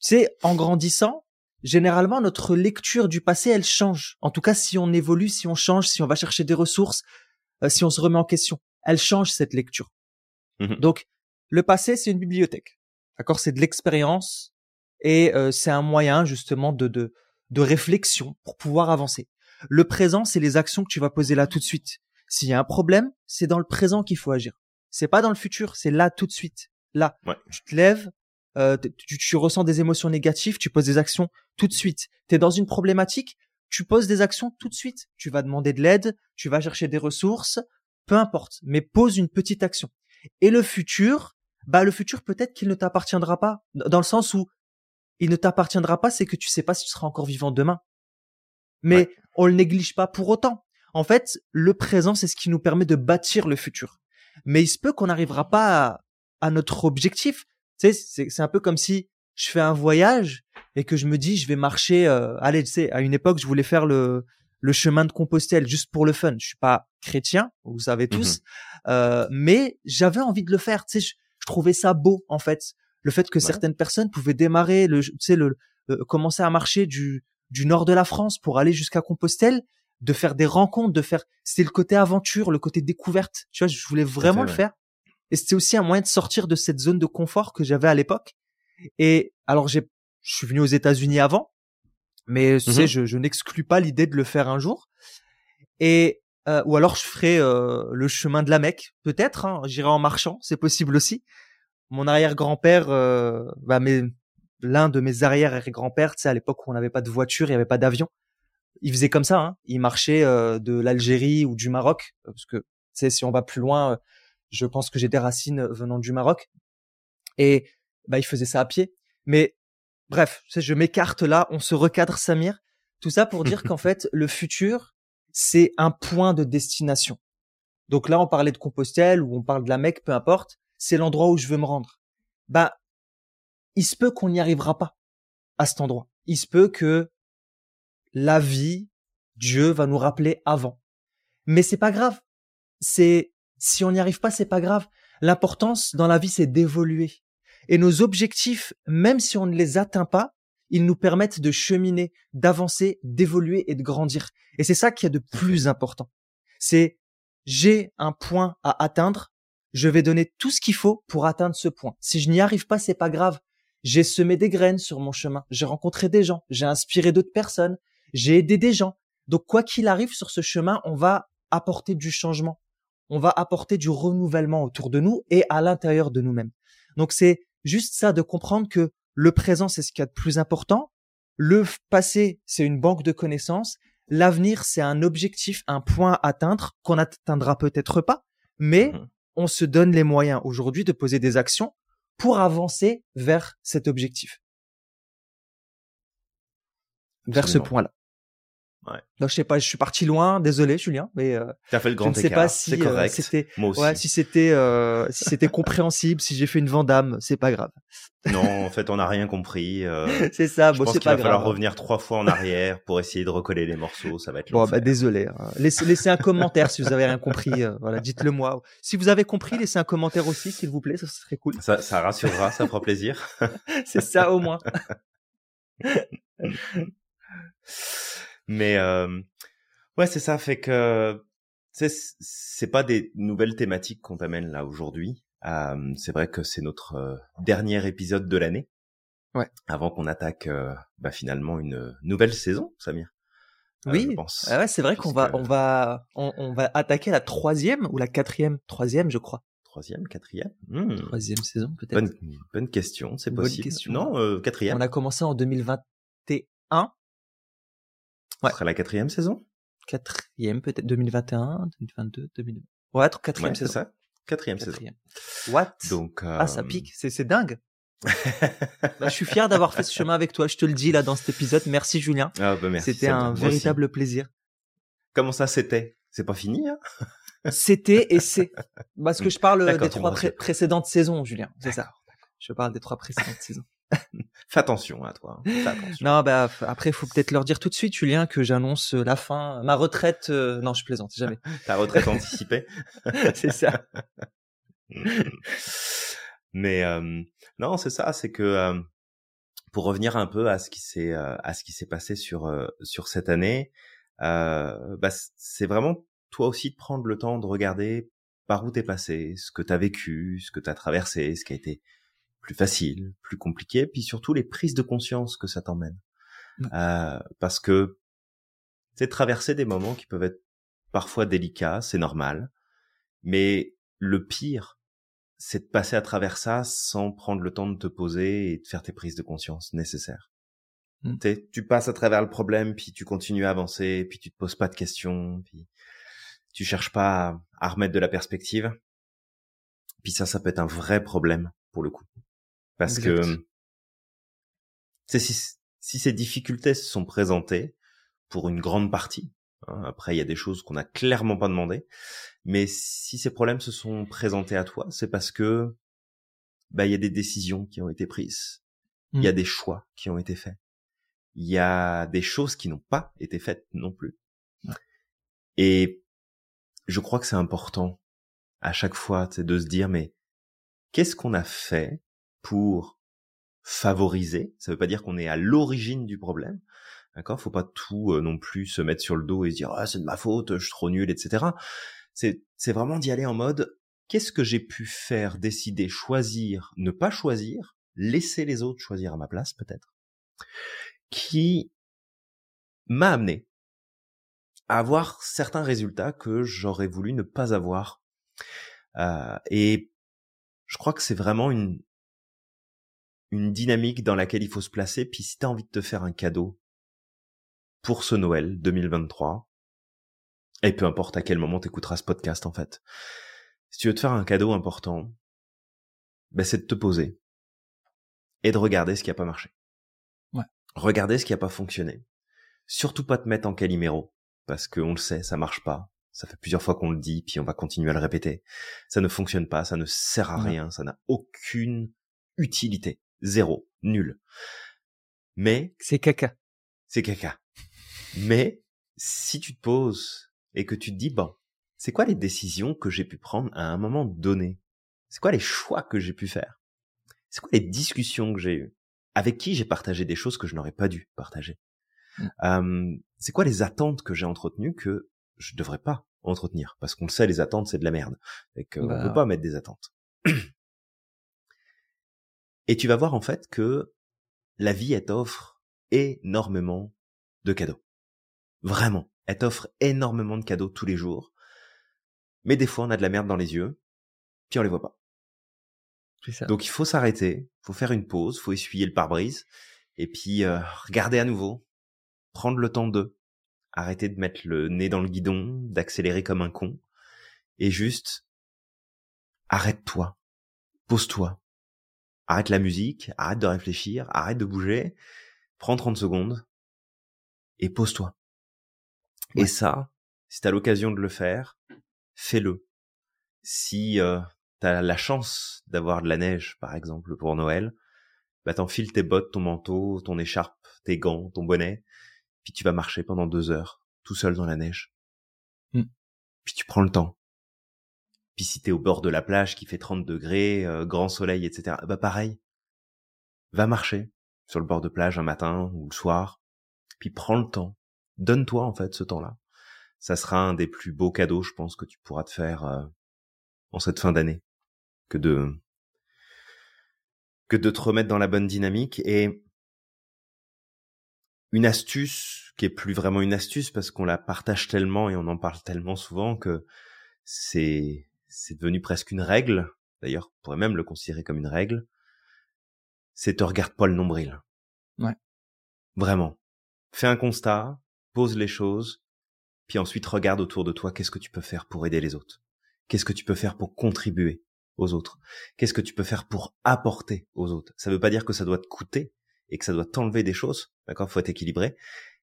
tu sais, en grandissant, généralement, notre lecture du passé, elle change. En tout cas, si on évolue, si on change, si on va chercher des ressources, si on se remet en question. Elle change cette lecture. Mhm. Donc, le passé, c'est une bibliothèque. D'accord? C'est de l'expérience et c'est un moyen justement de, de, de réflexion pour pouvoir avancer. Le présent, c'est les actions que tu vas poser là tout de suite. S'il y a un problème, c'est dans le présent qu'il faut agir. C'est pas dans le futur, c'est là tout de suite. Là, Ouais. tu te lèves, euh, tu, tu ressens des émotions négatives, tu poses des actions tout de suite. Tu es dans une problématique, tu poses des actions tout de suite. Tu vas demander de l'aide, tu vas chercher des ressources, peu importe, mais pose une petite action. Et le futur, bah le futur peut-être qu'il ne t'appartiendra pas, dans le sens où il ne t'appartiendra pas, c'est que tu sais pas si tu seras encore vivant demain. Mais Ouais. on le néglige pas pour autant. En fait, le présent, c'est ce qui nous permet de bâtir le futur. Mais il se peut qu'on n'arrivera pas à, à notre objectif. Tu sais, c'est, c'est un peu comme si je fais un voyage et que je me dis, je vais marcher. Euh, allez, tu sais, à une époque, je voulais faire le le chemin de Compostelle juste pour le fun. Je suis pas chrétien, vous savez tous, euh, mais j'avais envie de le faire. Tu sais, je, je trouvais ça beau en fait, le fait que Ouais. certaines personnes pouvaient démarrer, le, tu sais, le euh, commencer à marcher du du nord de la France pour aller jusqu'à Compostelle, de faire des rencontres, de faire. C'était le côté aventure, le côté découverte. Tu vois, je voulais vraiment fait, le ouais. faire. Et c'était aussi un moyen de sortir de cette zone de confort que j'avais à l'époque. Et alors j'ai, je suis venu aux États-Unis avant, mais tu sais, Mhm. je, je n'exclus pas l'idée de le faire un jour. Et euh, ou alors je ferai euh, le chemin de la Mecque, peut-être. Hein, J'irai en marchant, c'est possible aussi. Mon arrière-grand-père, euh, bah, mes, l'un de mes arrière-grands-pères, tu sais, à l'époque où on n'avait pas de voiture, il n'y avait pas d'avion, il faisait comme ça. Hein. Il marchait euh, de l'Algérie ou du Maroc, parce que tu sais, si on va plus loin, euh, je pense que j'ai des racines venant du Maroc. Et bah, il faisait ça à pied. Mais bref, je m'écarte là, on se recadre Samir. Tout ça pour dire qu'en fait, le futur, c'est un point de destination. Donc là, on parlait de Compostelle ou on parle de la Mecque, peu importe. C'est l'endroit où je veux me rendre. Bah, il se peut qu'on n'y arrivera pas à cet endroit. Il se peut que la vie, Dieu va nous rappeler avant. Mais c'est pas grave. C'est, si on n'y arrive pas, c'est pas grave. L'importance dans la vie, c'est d'évoluer. Et nos objectifs, même si on ne les atteint pas, ils nous permettent de cheminer, d'avancer, d'évoluer et de grandir. Et c'est ça qui est de plus important. C'est, j'ai un point à atteindre, je vais donner tout ce qu'il faut pour atteindre ce point. Si je n'y arrive pas, c'est pas grave. J'ai semé des graines sur mon chemin, j'ai rencontré des gens, j'ai inspiré d'autres personnes, j'ai aidé des gens. Donc quoi qu'il arrive sur ce chemin, on va apporter du changement. On va apporter du renouvellement autour de nous et à l'intérieur de nous-mêmes. Donc c'est juste ça de comprendre que le présent, c'est ce qu'il y a de plus important. Le passé, c'est une banque de connaissances. L'avenir, c'est un objectif, un point à atteindre qu'on n'atteindra peut-être pas, mais Mhm. on se donne les moyens aujourd'hui de poser des actions pour avancer vers cet objectif. Vers ce point-là. Ouais. Donc, je sais pas, je suis parti loin, désolé Julien, mais euh, T'as fait le je grand ne sais écart. pas si euh, c'était ouais, si c'était euh, si c'était compréhensible, si j'ai fait une Vandame, c'est pas grave. Non, en fait, on n'a rien compris. euh, C'est ça, je bon, pense qu'il va falloir revenir trois fois en arrière pour essayer de recoller les morceaux. Ça va être Bon, l'enfer. bah désolé. hein. Laissez, laissez un commentaire si vous avez rien compris. voilà, dites-le moi. Si vous avez compris, laissez un commentaire aussi, s'il vous plaît, ça serait cool. Ça, ça rassurera, ça fera plaisir. C'est ça au moins. Mais euh, ouais, c'est ça. Fait que c'est c'est pas des nouvelles thématiques qu'on t'amène là aujourd'hui. Euh, c'est vrai que c'est notre euh, dernier épisode de l'année. Ouais. Avant qu'on attaque euh, bah, finalement une nouvelle saison, Samir. Oui. je pense. Ah ouais, c'est vrai qu'on va, on va, on, on va attaquer la troisième ou la quatrième, troisième, je crois. Troisième, quatrième? Hmm. Troisième saison peut-être. Bonne, bonne question, c'est Bonne possible. question. Non, quatrième. On a commencé en 2021, Ce serait la quatrième saison? quatrième peut-être 2021, 2022, 2000. Ouais, tr- quatrième Ouais, c'est saison. ça. Quatrième, saison. What? Donc. Ah, ça euh, pique, c'est c'est dingue. Bah, je suis fier d'avoir fait ce chemin avec toi. Je te le dis là dans cet épisode. Merci Julien. Ah, bah. C'était un Moi aussi. véritable plaisir. Comment ça c'était? C'est pas fini, hein? C'était et c'est parce que je parle euh, des trois pré- précédentes saisons, Julien. C'est ça. Je parle des trois précédentes saisons. Fais attention à toi. hein. Fais attention. Non, bah après, faut peut-être leur dire tout de suite, Julien, que j'annonce euh, la fin, ma retraite. euh, Non, je plaisante, jamais. Ta retraite anticipée. c'est ça. Mais euh, non, c'est ça, c'est que euh, pour revenir un peu à ce qui s'est euh, à ce qui s'est passé sur euh, sur cette année, euh, bah, c'est vraiment toi aussi de prendre le temps de regarder par où t'es passé, ce que t'as vécu, ce que t'as traversé, ce qui a été plus facile, plus compliqué, puis surtout les prises de conscience que ça t'emmène. Euh, parce que c'est traverser des moments qui peuvent être parfois délicats, c'est normal, mais le pire, c'est de passer à travers ça sans prendre le temps de te poser et de faire tes prises de conscience nécessaires. Mmh. Tu passes à travers le problème, puis tu continues à avancer, puis tu te poses pas de questions, puis tu cherches pas à, remettre de la perspective. Puis ça, ça peut être un vrai problème pour le coup, parce que si, si ces difficultés se sont présentées pour une grande partie, hein, après il y a des choses qu'on n'a clairement pas demandé, mais si ces problèmes se sont présentés à toi, c'est parce que bah il y a des décisions qui ont été prises, il y a mmh. des choix qui ont été faits il y a des choses qui n'ont pas été faites non plus. Et je crois que c'est important à chaque fois de se dire mais qu'est-ce qu'on a fait pour favoriser Ça veut pas dire qu'on est à l'origine du problème. D'accord? Faut pas tout euh, non plus se mettre sur le dos et se dire ah c'est de ma faute, je suis trop nul, etc. C'est c'est vraiment d'y aller en mode qu'est-ce que j'ai pu faire, décider, choisir, ne pas choisir, laisser les autres choisir à ma place peut-être qui m'a amené à avoir certains résultats que j'aurais voulu ne pas avoir. Euh, et je crois que c'est vraiment une, une dynamique dans laquelle il faut se placer. Puis si tu as envie de te faire un cadeau pour ce Noël 2023, et peu importe à quel moment tu écouteras ce podcast en fait, si tu veux te faire un cadeau important, ben c'est de te poser et de regarder ce qui a pas marché. Regardez ce qui a pas fonctionné. Surtout pas te mettre en caliméro, parce qu'on le sait, ça marche pas. Ça fait plusieurs fois qu'on le dit, puis on va continuer à le répéter. Ça ne fonctionne pas, ça ne sert à rien, ça n'a aucune utilité. Zéro. Nul. Mais... C'est caca. C'est caca. Mais, si tu te poses et que tu te dis, bon, c'est quoi les décisions que j'ai pu prendre à un moment donné? C'est quoi les choix que j'ai pu faire? C'est quoi les discussions que j'ai eues? avec qui j'ai partagé des choses que je n'aurais pas dû partager? Mmh. c'est quoi les attentes que j'ai entretenues que je devrais pas entretenir? Parce qu'on le sait, les attentes c'est de la merde, et qu'on bah... peut pas mettre des attentes. Et tu vas voir en fait que la vie elle t'offre énormément de cadeaux. Vraiment, elle t'offre énormément de cadeaux tous les jours. Mais des fois on a de la merde dans les yeux, puis on les voit pas. Donc il faut s'arrêter, faut faire une pause, faut essuyer le pare-brise et puis euh, regarder à nouveau, prendre le temps de, arrêter de mettre le nez dans le guidon, d'accélérer comme un con. Et juste arrête-toi, pose-toi, arrête la musique, arrête de réfléchir, arrête de bouger, prends 30 secondes et pose-toi. Et ça, si t'as l'occasion de le faire, fais-le. Si euh, t'as la chance d'avoir de la neige, par exemple, pour Noël, bah t'enfiles tes bottes, ton manteau, ton écharpe, tes gants, ton bonnet, puis tu vas marcher pendant deux heures, tout seul dans la neige. Mmh. Puis tu prends le temps. Puis si t'es au bord de la plage qui fait 30 degrés, euh, grand soleil, etc., bah pareil. Va marcher sur le bord de plage un matin ou le soir, puis prends le temps. Donne-toi en fait ce temps-là. Ça sera un des plus beaux cadeaux, je pense, que tu pourras te faire euh, en cette fin d'année que de que de te remettre dans la bonne dynamique et une astuce qui est plus vraiment une astuce parce qu'on la partage tellement et on en parle tellement souvent que c'est c'est devenu presque une règle. D'ailleurs, on pourrait même le considérer comme une règle. C'est te regarde pas le nombril. Ouais. Vraiment. Fais un constat, pose les choses, puis ensuite regarde autour de toi qu'est-ce que tu peux faire pour aider les autres. Qu'est-ce que tu peux faire pour contribuer aux autres Qu'est-ce que tu peux faire pour apporter aux autres Ça veut pas dire que ça doit te coûter et que ça doit t'enlever des choses, d'accord Faut être équilibré.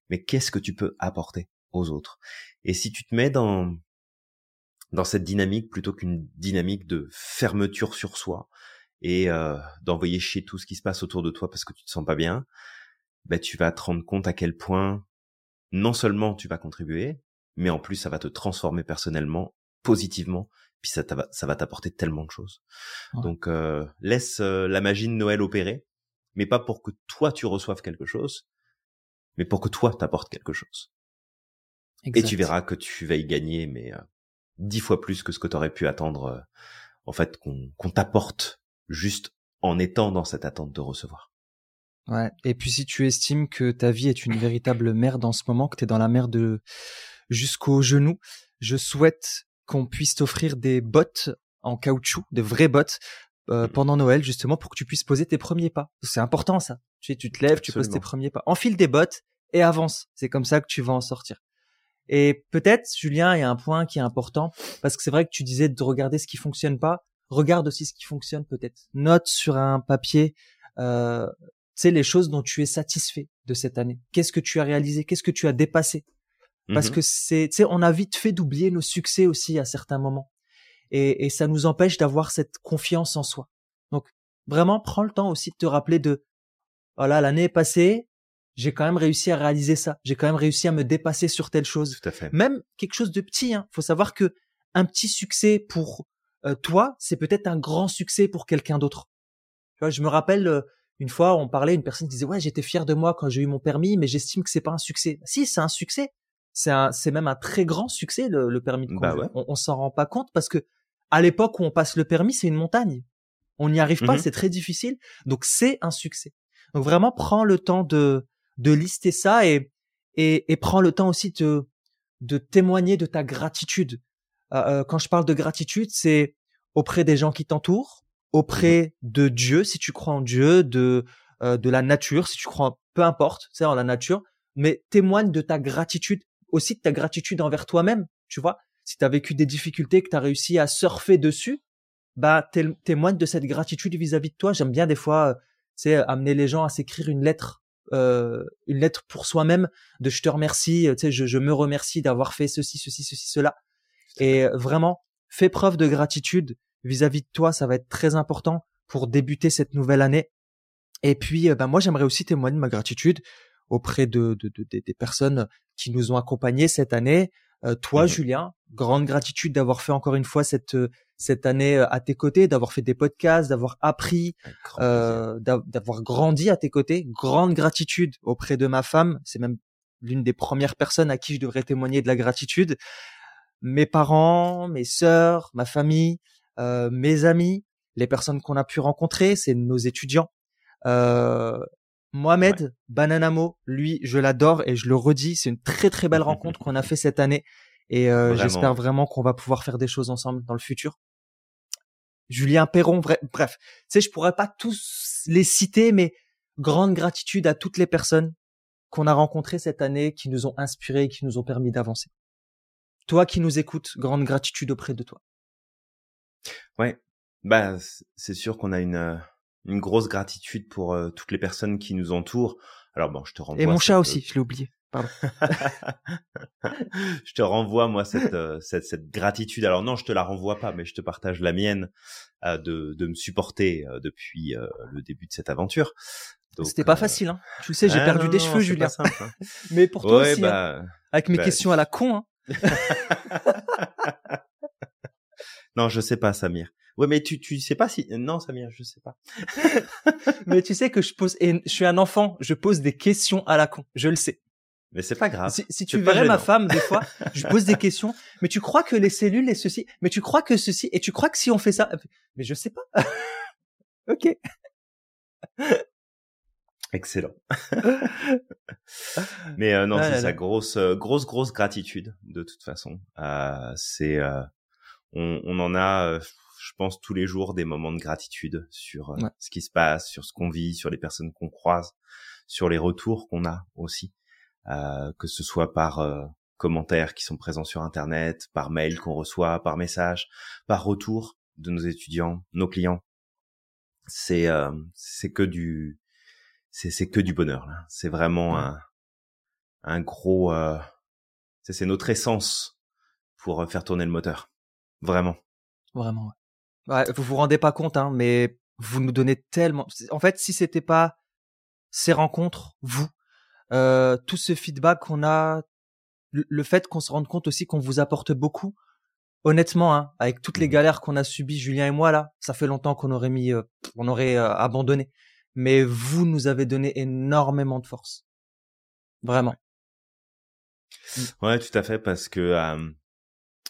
Mais qu'est-ce que tu peux apporter aux autres Et si tu te mets dans dans cette dynamique plutôt qu'une dynamique de fermeture sur soi et euh, d'envoyer chier tout ce qui se passe autour de toi parce que tu te sens pas bien, ben tu vas te rendre compte à quel point non seulement tu vas contribuer, mais en plus ça va te transformer personnellement positivement puis ça, ça va t'apporter tellement de choses. Donc euh, laisse euh, la magie de Noël opérer, mais pas pour que toi tu reçoives quelque chose, mais pour que toi t'apportes quelque chose. Et tu verras que tu vas y gagner, mais dix fois plus que ce que tu aurais pu attendre, en fait, qu'on t'apporte juste en étant dans cette attente de recevoir. Ouais. Et puis si tu estimes que ta vie est une véritable merde en ce moment, que tu es dans la merde jusqu'au genou, je souhaite qu'on puisse t'offrir des bottes en caoutchouc, de vraies bottes, euh, pendant Noël justement pour que tu puisses poser tes premiers pas. C'est important ça. Tu, tu te lèves, tu poses tes premiers pas. Enfile des bottes et avance. C'est comme ça que tu vas en sortir. Et peut-être, Julien, il y a un point qui est important parce que c'est vrai que tu disais de regarder ce qui fonctionne pas. Regarde aussi ce qui fonctionne peut-être. Note sur un papier euh, c'est les choses dont tu es satisfait de cette année. Qu'est-ce que tu as réalisé? Qu'est-ce que tu as dépassé? Parce mmh que c'est, tu sais, on a vite fait d'oublier nos succès aussi à certains moments, et, et ça nous empêche d'avoir cette confiance en soi. Donc vraiment, prends le temps aussi de te rappeler de, voilà, l'année est passée, j'ai quand même réussi à réaliser ça, j'ai quand même réussi à me dépasser sur telle chose. Tout à fait. Même quelque chose de petit. Hein. Faut savoir que un petit succès pour euh, toi, c'est peut-être un grand succès pour quelqu'un d'autre. Tu vois, je me rappelle euh, une fois, on parlait, une personne disait ouais, j'étais fier de moi quand j'ai eu mon permis, mais j'estime que c'est pas un succès. Si, c'est un succès. C'est un, c'est même un très grand succès le, permis de bah conduire. On, s'en rend pas compte parce que à l'époque où on passe le permis, c'est une montagne. On n'y arrive pas, mmh c'est très difficile. Donc c'est un succès. Donc vraiment, prends le temps de de lister ça et et, et prends le temps aussi de de témoigner de ta gratitude. Euh, euh, quand je parle de gratitude, c'est auprès des gens qui t'entourent, auprès de Dieu, si tu crois en Dieu, de euh, de la nature, si tu crois, peu importe, c'est en la nature, mais témoigne de ta gratitude, aussi de ta gratitude envers toi-même, tu vois. Si tu as vécu des difficultés, que tu as réussi à surfer dessus, bah témoigne de cette gratitude vis-à-vis de toi. J'aime bien des fois, c'est euh, amener les gens à s'écrire une lettre, euh, une lettre pour soi-même, de je te remercie, tu sais, je, je me remercie d'avoir fait ceci, ceci, ceci, cela. Et vraiment, fais preuve de gratitude vis-à-vis de toi, ça va être très important pour débuter cette nouvelle année. Et puis, euh, ben moi, j'aimerais aussi témoigner de ma gratitude auprès de, de, des personnes qui nous ont accompagnés cette année. Euh, toi, mmh Julien, grande gratitude d'avoir fait encore une fois cette cette année euh, à tes côtés, d'avoir fait des podcasts, d'avoir appris, euh, d'avoir grandi à tes côtés. Grande gratitude auprès de ma femme. C'est même l'une des premières personnes à qui je devrais témoigner de la gratitude. Mes parents, mes sœurs, ma famille, euh, mes amis, les personnes qu'on a pu rencontrer, c'est nos étudiants. Euh, Mohamed Bananamo, lui, je l'adore et je le redis, c'est une très très belle rencontre qu'on a fait cette année et euh, j'espère vraiment qu'on va pouvoir faire des choses ensemble dans le futur. Julien Perron, bref, tu sais, je pourrais pas tous les citer, mais grande gratitude à toutes les personnes qu'on a rencontrées cette année, qui nous ont inspirés, qui nous ont permis d'avancer. Toi qui nous écoutes, grande gratitude auprès de toi. Ouais, bah c'est sûr qu'on a une euh, une grosse gratitude pour euh, toutes les personnes qui nous entourent. Alors bon, je te renvoie. Et mon chat aussi, je l'ai oublié. Pardon. je te renvoie moi cette, euh, cette, cette gratitude. Alors non, je te la renvoie pas, mais je te partage la mienne de de me supporter depuis le début de cette aventure. C'était pas facile, hein. Tu sais, j'ai ah perdu des cheveux, Julien. Simple, hein. mais pour toi aussi, hein. bah, avec mes bah, questions à la con. Hein. Non, je sais pas, Samir. Ouais, mais tu, tu sais pas si, non, Samir, je sais pas. mais tu sais que je pose, et je suis un enfant, je pose des questions à la con. Je le sais. Mais c'est pas grave. Si, tu verrais ma femme, des fois, je pose des questions. Mais tu crois que les cellules et ceci, mais tu crois que ceci, et tu crois que si on fait ça, mais je sais pas. ok. Excellent. mais euh, non, ah c'est sa grosse, euh, grosse, grosse gratitude de toute façon. Euh, c'est euh, on, on en a, euh, je pense, tous les jours des moments de gratitude sur euh, ce qui se passe, sur ce qu'on vit, sur les personnes qu'on croise, sur les retours qu'on a aussi, que ce soit par euh, commentaires qui sont présents sur Internet, par mail qu'on reçoit, par message, par retour de nos étudiants, nos clients. C'est c'est que du c'est c'est que du bonheur là. C'est vraiment un un gros c'est notre essence pour faire tourner le moteur. Vraiment. Vraiment. Ouais. ouais vous vous rendez pas compte, hein, mais vous nous donnez tellement. En fait, si c'était pas ces rencontres, vous, euh, tout ce feedback qu'on a, le, fait qu'on se rende compte aussi qu'on vous apporte beaucoup. Honnêtement, hein, avec toutes les mmh galères qu'on a subies, Julien et moi là, ça fait longtemps qu'on aurait mis, euh, on aurait euh, abandonné. Mais vous nous avez donné énormément de force. Vraiment. Mmh. Ouais, tout à fait, parce que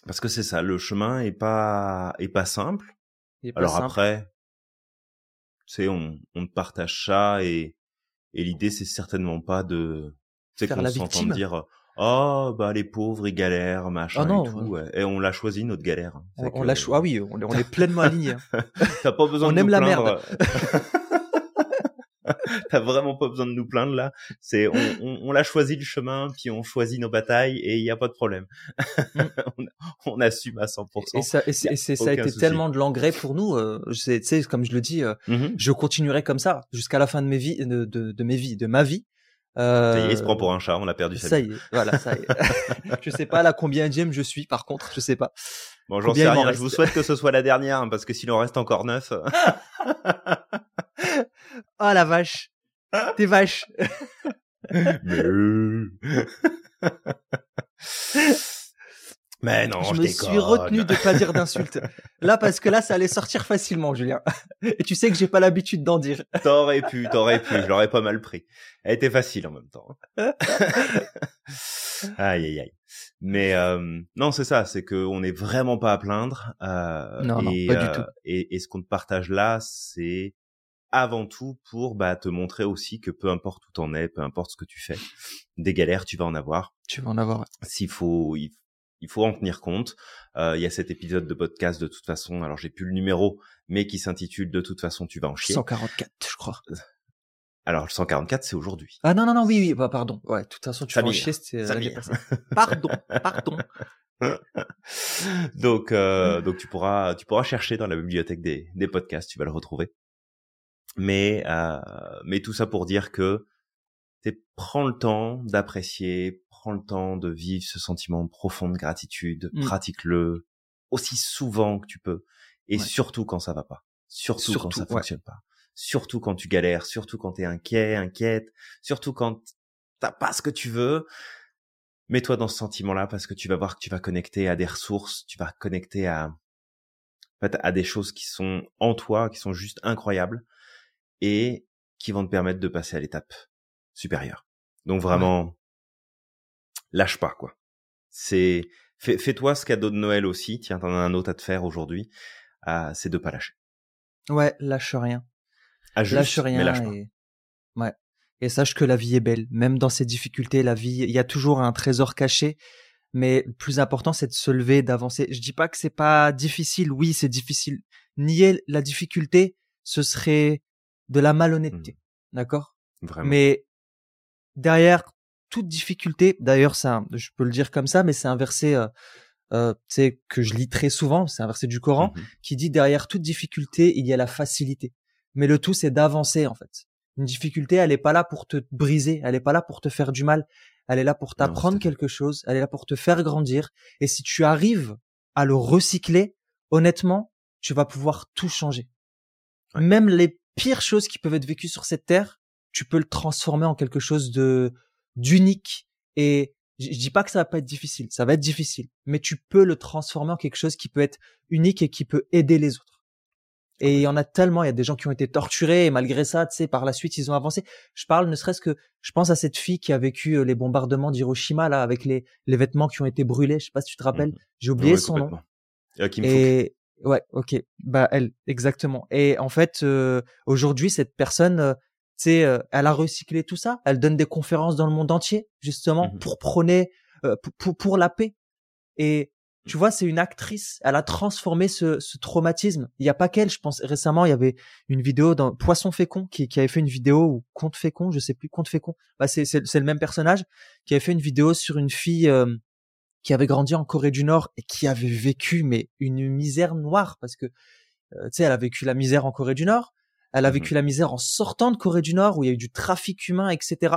parce que c'est ça, le chemin est pas est pas simple. Alors après, c'est on on partage ça et et l'idée c'est certainement pas de c'est qu'on s'entend dire oh bah les pauvres ils galèrent machin oh, et tout et on l'a choisi notre galère. Hein. On, l'a choisi ah oui on, on est pleinement aligné. Hein. T'as pas besoin on de aime la merde. T'as vraiment pas besoin de nous plaindre là. C'est on, on, on l'a choisi le chemin, puis on choisit nos batailles et il y a pas de problème. Mm. on, on, assume à 100%. Et ça, et c'est, ça a été tellement de l'engrais pour nous. Euh, tu sais, comme je le dis, euh, mm-hmm. je continuerai comme ça jusqu'à la fin de mes vies, de, de, de mes vies, de ma vie. Euh, ça y est, il se prend pour un chat, on a perdu ça. Ça y est, voilà, ça y est. je sais pas la combien je suis, par contre, je sais pas. Bon, j'en sais rien. Je vous souhaite que ce soit la dernière, hein, parce que s'il en reste encore neuf. Oh la vache. T'es vache. Mais non, je, me suis retenu de pas dire d'insultes. Là, parce que là, ça allait sortir facilement, Julien. Et tu sais que j'ai pas l'habitude d'en dire. T'aurais pu, t'aurais pu. Je l'aurais pas mal pris. Elle était facile en même temps. aïe, aïe, aïe. Mais euh, non, c'est ça. C'est que on n'est vraiment pas à plaindre. Euh, non, non, pas du euh, tout. Et, et ce qu'on te partage là, c'est avant tout pour bah, te montrer aussi que peu importe où t'en es, peu importe ce que tu fais, des galères, tu vas en avoir. Tu vas en avoir. S'il faut, il, faut en tenir compte. Euh, il y a cet épisode de podcast de toute façon. Alors j'ai plus le numéro, mais qui s'intitule de toute façon tu vas en chier. 144, je crois. Alors le 144 c'est aujourd'hui. Ah non non non oui oui bah, pardon. Ouais, de toute façon tu vas en chier c'était euh, Pardon pardon. donc euh, donc tu pourras tu pourras chercher dans la bibliothèque des des podcasts, tu vas le retrouver. Mais, euh, mais tout ça pour dire que prends le temps d'apprécier, prends le temps de vivre ce sentiment profond de gratitude, mmh. pratique-le aussi souvent que tu peux, et surtout quand ça va pas, surtout, quand ça fonctionne pas, surtout quand tu galères, surtout quand t'es inquiet, inquiète, surtout quand t'as pas ce que tu veux. Mets-toi dans ce sentiment-là parce que tu vas voir que tu vas connecter à des ressources, tu vas connecter à, à des choses qui sont en toi, qui sont juste incroyables et qui vont te permettre de passer à l'étape supérieure. Donc vraiment, lâche pas quoi. C'est fais-toi ce cadeau de Noël aussi. Tiens, t'en as un autre à te faire aujourd'hui. Euh, c'est de pas lâcher. Ouais, lâche rien. Ajuste, lâche rien. lâche et... Ouais. Et sache que la vie est belle. Même dans ces difficultés, la vie, il y a toujours un trésor caché. Mais le plus important, c'est de se lever, d'avancer. Je dis pas que c'est pas difficile. Oui, c'est difficile. Nier la difficulté, ce serait de la malhonnêteté. Mmh. D'accord Mais derrière toute difficulté, d'ailleurs, ça, je peux le dire comme ça, mais c'est un verset euh, euh, que je lis très souvent, c'est un verset du Coran, mmh qui dit derrière toute difficulté, il y a la facilité. Mais le tout, c'est d'avancer, en fait. Une difficulté, elle est pas là pour te briser, elle est pas là pour te faire du mal, elle est là pour t'apprendre quelque chose, elle est là pour te faire grandir. Et si tu arrives à le recycler, honnêtement, tu vas pouvoir tout changer. Même les pires choses qui peuvent être vécues sur cette terre, tu peux le transformer en quelque chose de d'unique. Et je, dis pas que ça va pas être difficile, ça va être difficile, mais tu peux le transformer en quelque chose qui peut être unique et qui peut aider les autres. Et il y en a tellement, il y a des gens qui ont été torturés et malgré ça, tu sais, par la suite, ils ont avancé. Je parle ne serait-ce que, je pense à cette fille qui a vécu euh, les bombardements d'Hiroshima, là, avec les, les vêtements qui ont été brûlés. Je sais pas si tu te rappelles. Mmh. J'ai oublié son nom. Et, Ouais, ok. Bah elle, exactement. Et en fait, euh, aujourd'hui, cette personne, euh, tu sais, euh, elle a recyclé tout ça. Elle donne des conférences dans le monde entier, justement, mmh pour prôner, pour, pour la paix. Et tu vois, c'est une actrice. Elle a transformé ce, ce traumatisme. Il y a pas qu'elle. Je pense récemment, il y avait une vidéo dans Poisson fécond qui, qui avait fait une vidéo ou Conte fécond, je sais plus, Conte fécond. Bah c'est c'est le même personnage qui avait fait une vidéo sur une fille qui avait grandi en Corée du Nord et qui avait vécu mais une misère noire parce que euh, tu sais elle a vécu la misère en Corée du Nord, elle a mmh vécu la misère en sortant de Corée du Nord où il y a eu du trafic humain etc.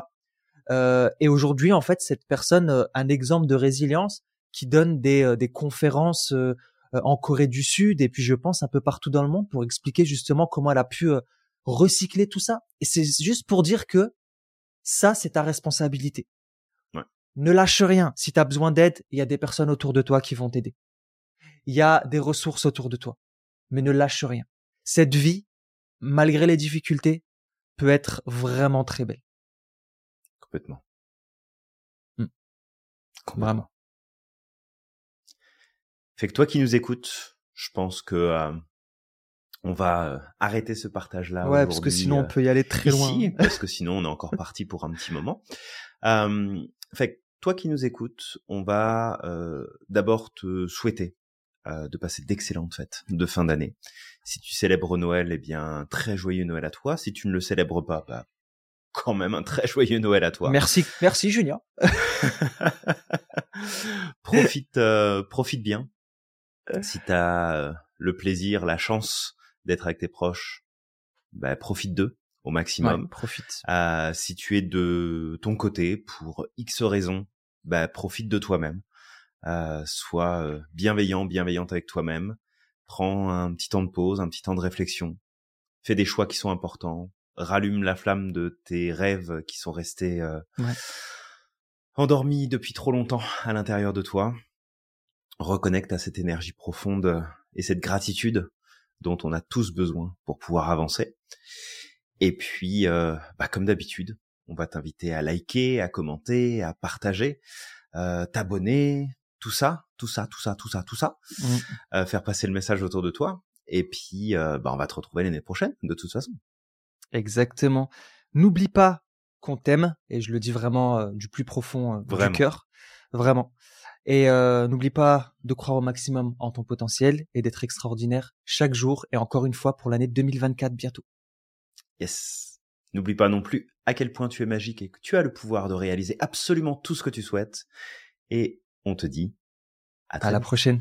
Euh, et aujourd'hui en fait cette personne euh, un exemple de résilience qui donne des, euh, des conférences en Corée du Sud et puis je pense un peu partout dans le monde pour expliquer justement comment elle a pu recycler tout ça. Et c'est juste pour dire que ça c'est ta responsabilité ne lâche rien. Si tu as besoin d'aide, il y a des personnes autour de toi qui vont t'aider. Il y a des ressources autour de toi. Mais ne lâche rien. Cette vie, malgré les difficultés, peut être vraiment très belle. Complètement. Hmm. Vraiment. Fait que toi qui nous écoutes, je pense que euh, on va euh, arrêter ce partage-là. Ouais, parce que sinon on peut y aller très loin. parce que sinon on est encore parti pour un petit moment. Euh, fait que toi qui nous écoutes, on va euh, d'abord te souhaiter euh, de passer d'excellentes fêtes de fin d'année. Si tu célèbres Noël, eh bien, très joyeux Noël à toi. Si tu ne le célèbres pas, bah, quand même un très joyeux Noël à toi. Merci, merci Julien. profite, profite bien. Si tu as le plaisir, la chance d'être avec tes proches, bah, profite d'eux au maximum. profite. Euh, si tu es de ton côté pour X raisons, bah, profite de toi-même. Euh, sois euh, bienveillant, bienveillante avec toi-même. Prends un petit temps de pause, un petit temps de réflexion. Fais des choix qui sont importants. Rallume la flamme de tes rêves qui sont restés euh, endormis depuis trop longtemps à l'intérieur de toi. Reconnecte à cette énergie profonde et cette gratitude dont on a tous besoin pour pouvoir avancer. Et puis, euh, bah, comme d'habitude, on va t'inviter à liker, à commenter, à partager, euh, t'abonner, tout ça, tout ça, tout ça, tout ça, tout ça, mmh. euh, faire passer le message autour de toi. Et puis, euh, bah, on va te retrouver l'année prochaine, de toute façon. Exactement. N'oublie pas qu'on t'aime, et je le dis vraiment euh, du plus profond du cœur, vraiment. Et euh, n'oublie pas de croire au maximum en ton potentiel et d'être extraordinaire chaque jour et encore une fois pour l'année 2024 bientôt. Yes. N'oublie pas non plus à quel point tu es magique et que tu as le pouvoir de réaliser absolument tout ce que tu souhaites. Et on te dit à, à la prochaine.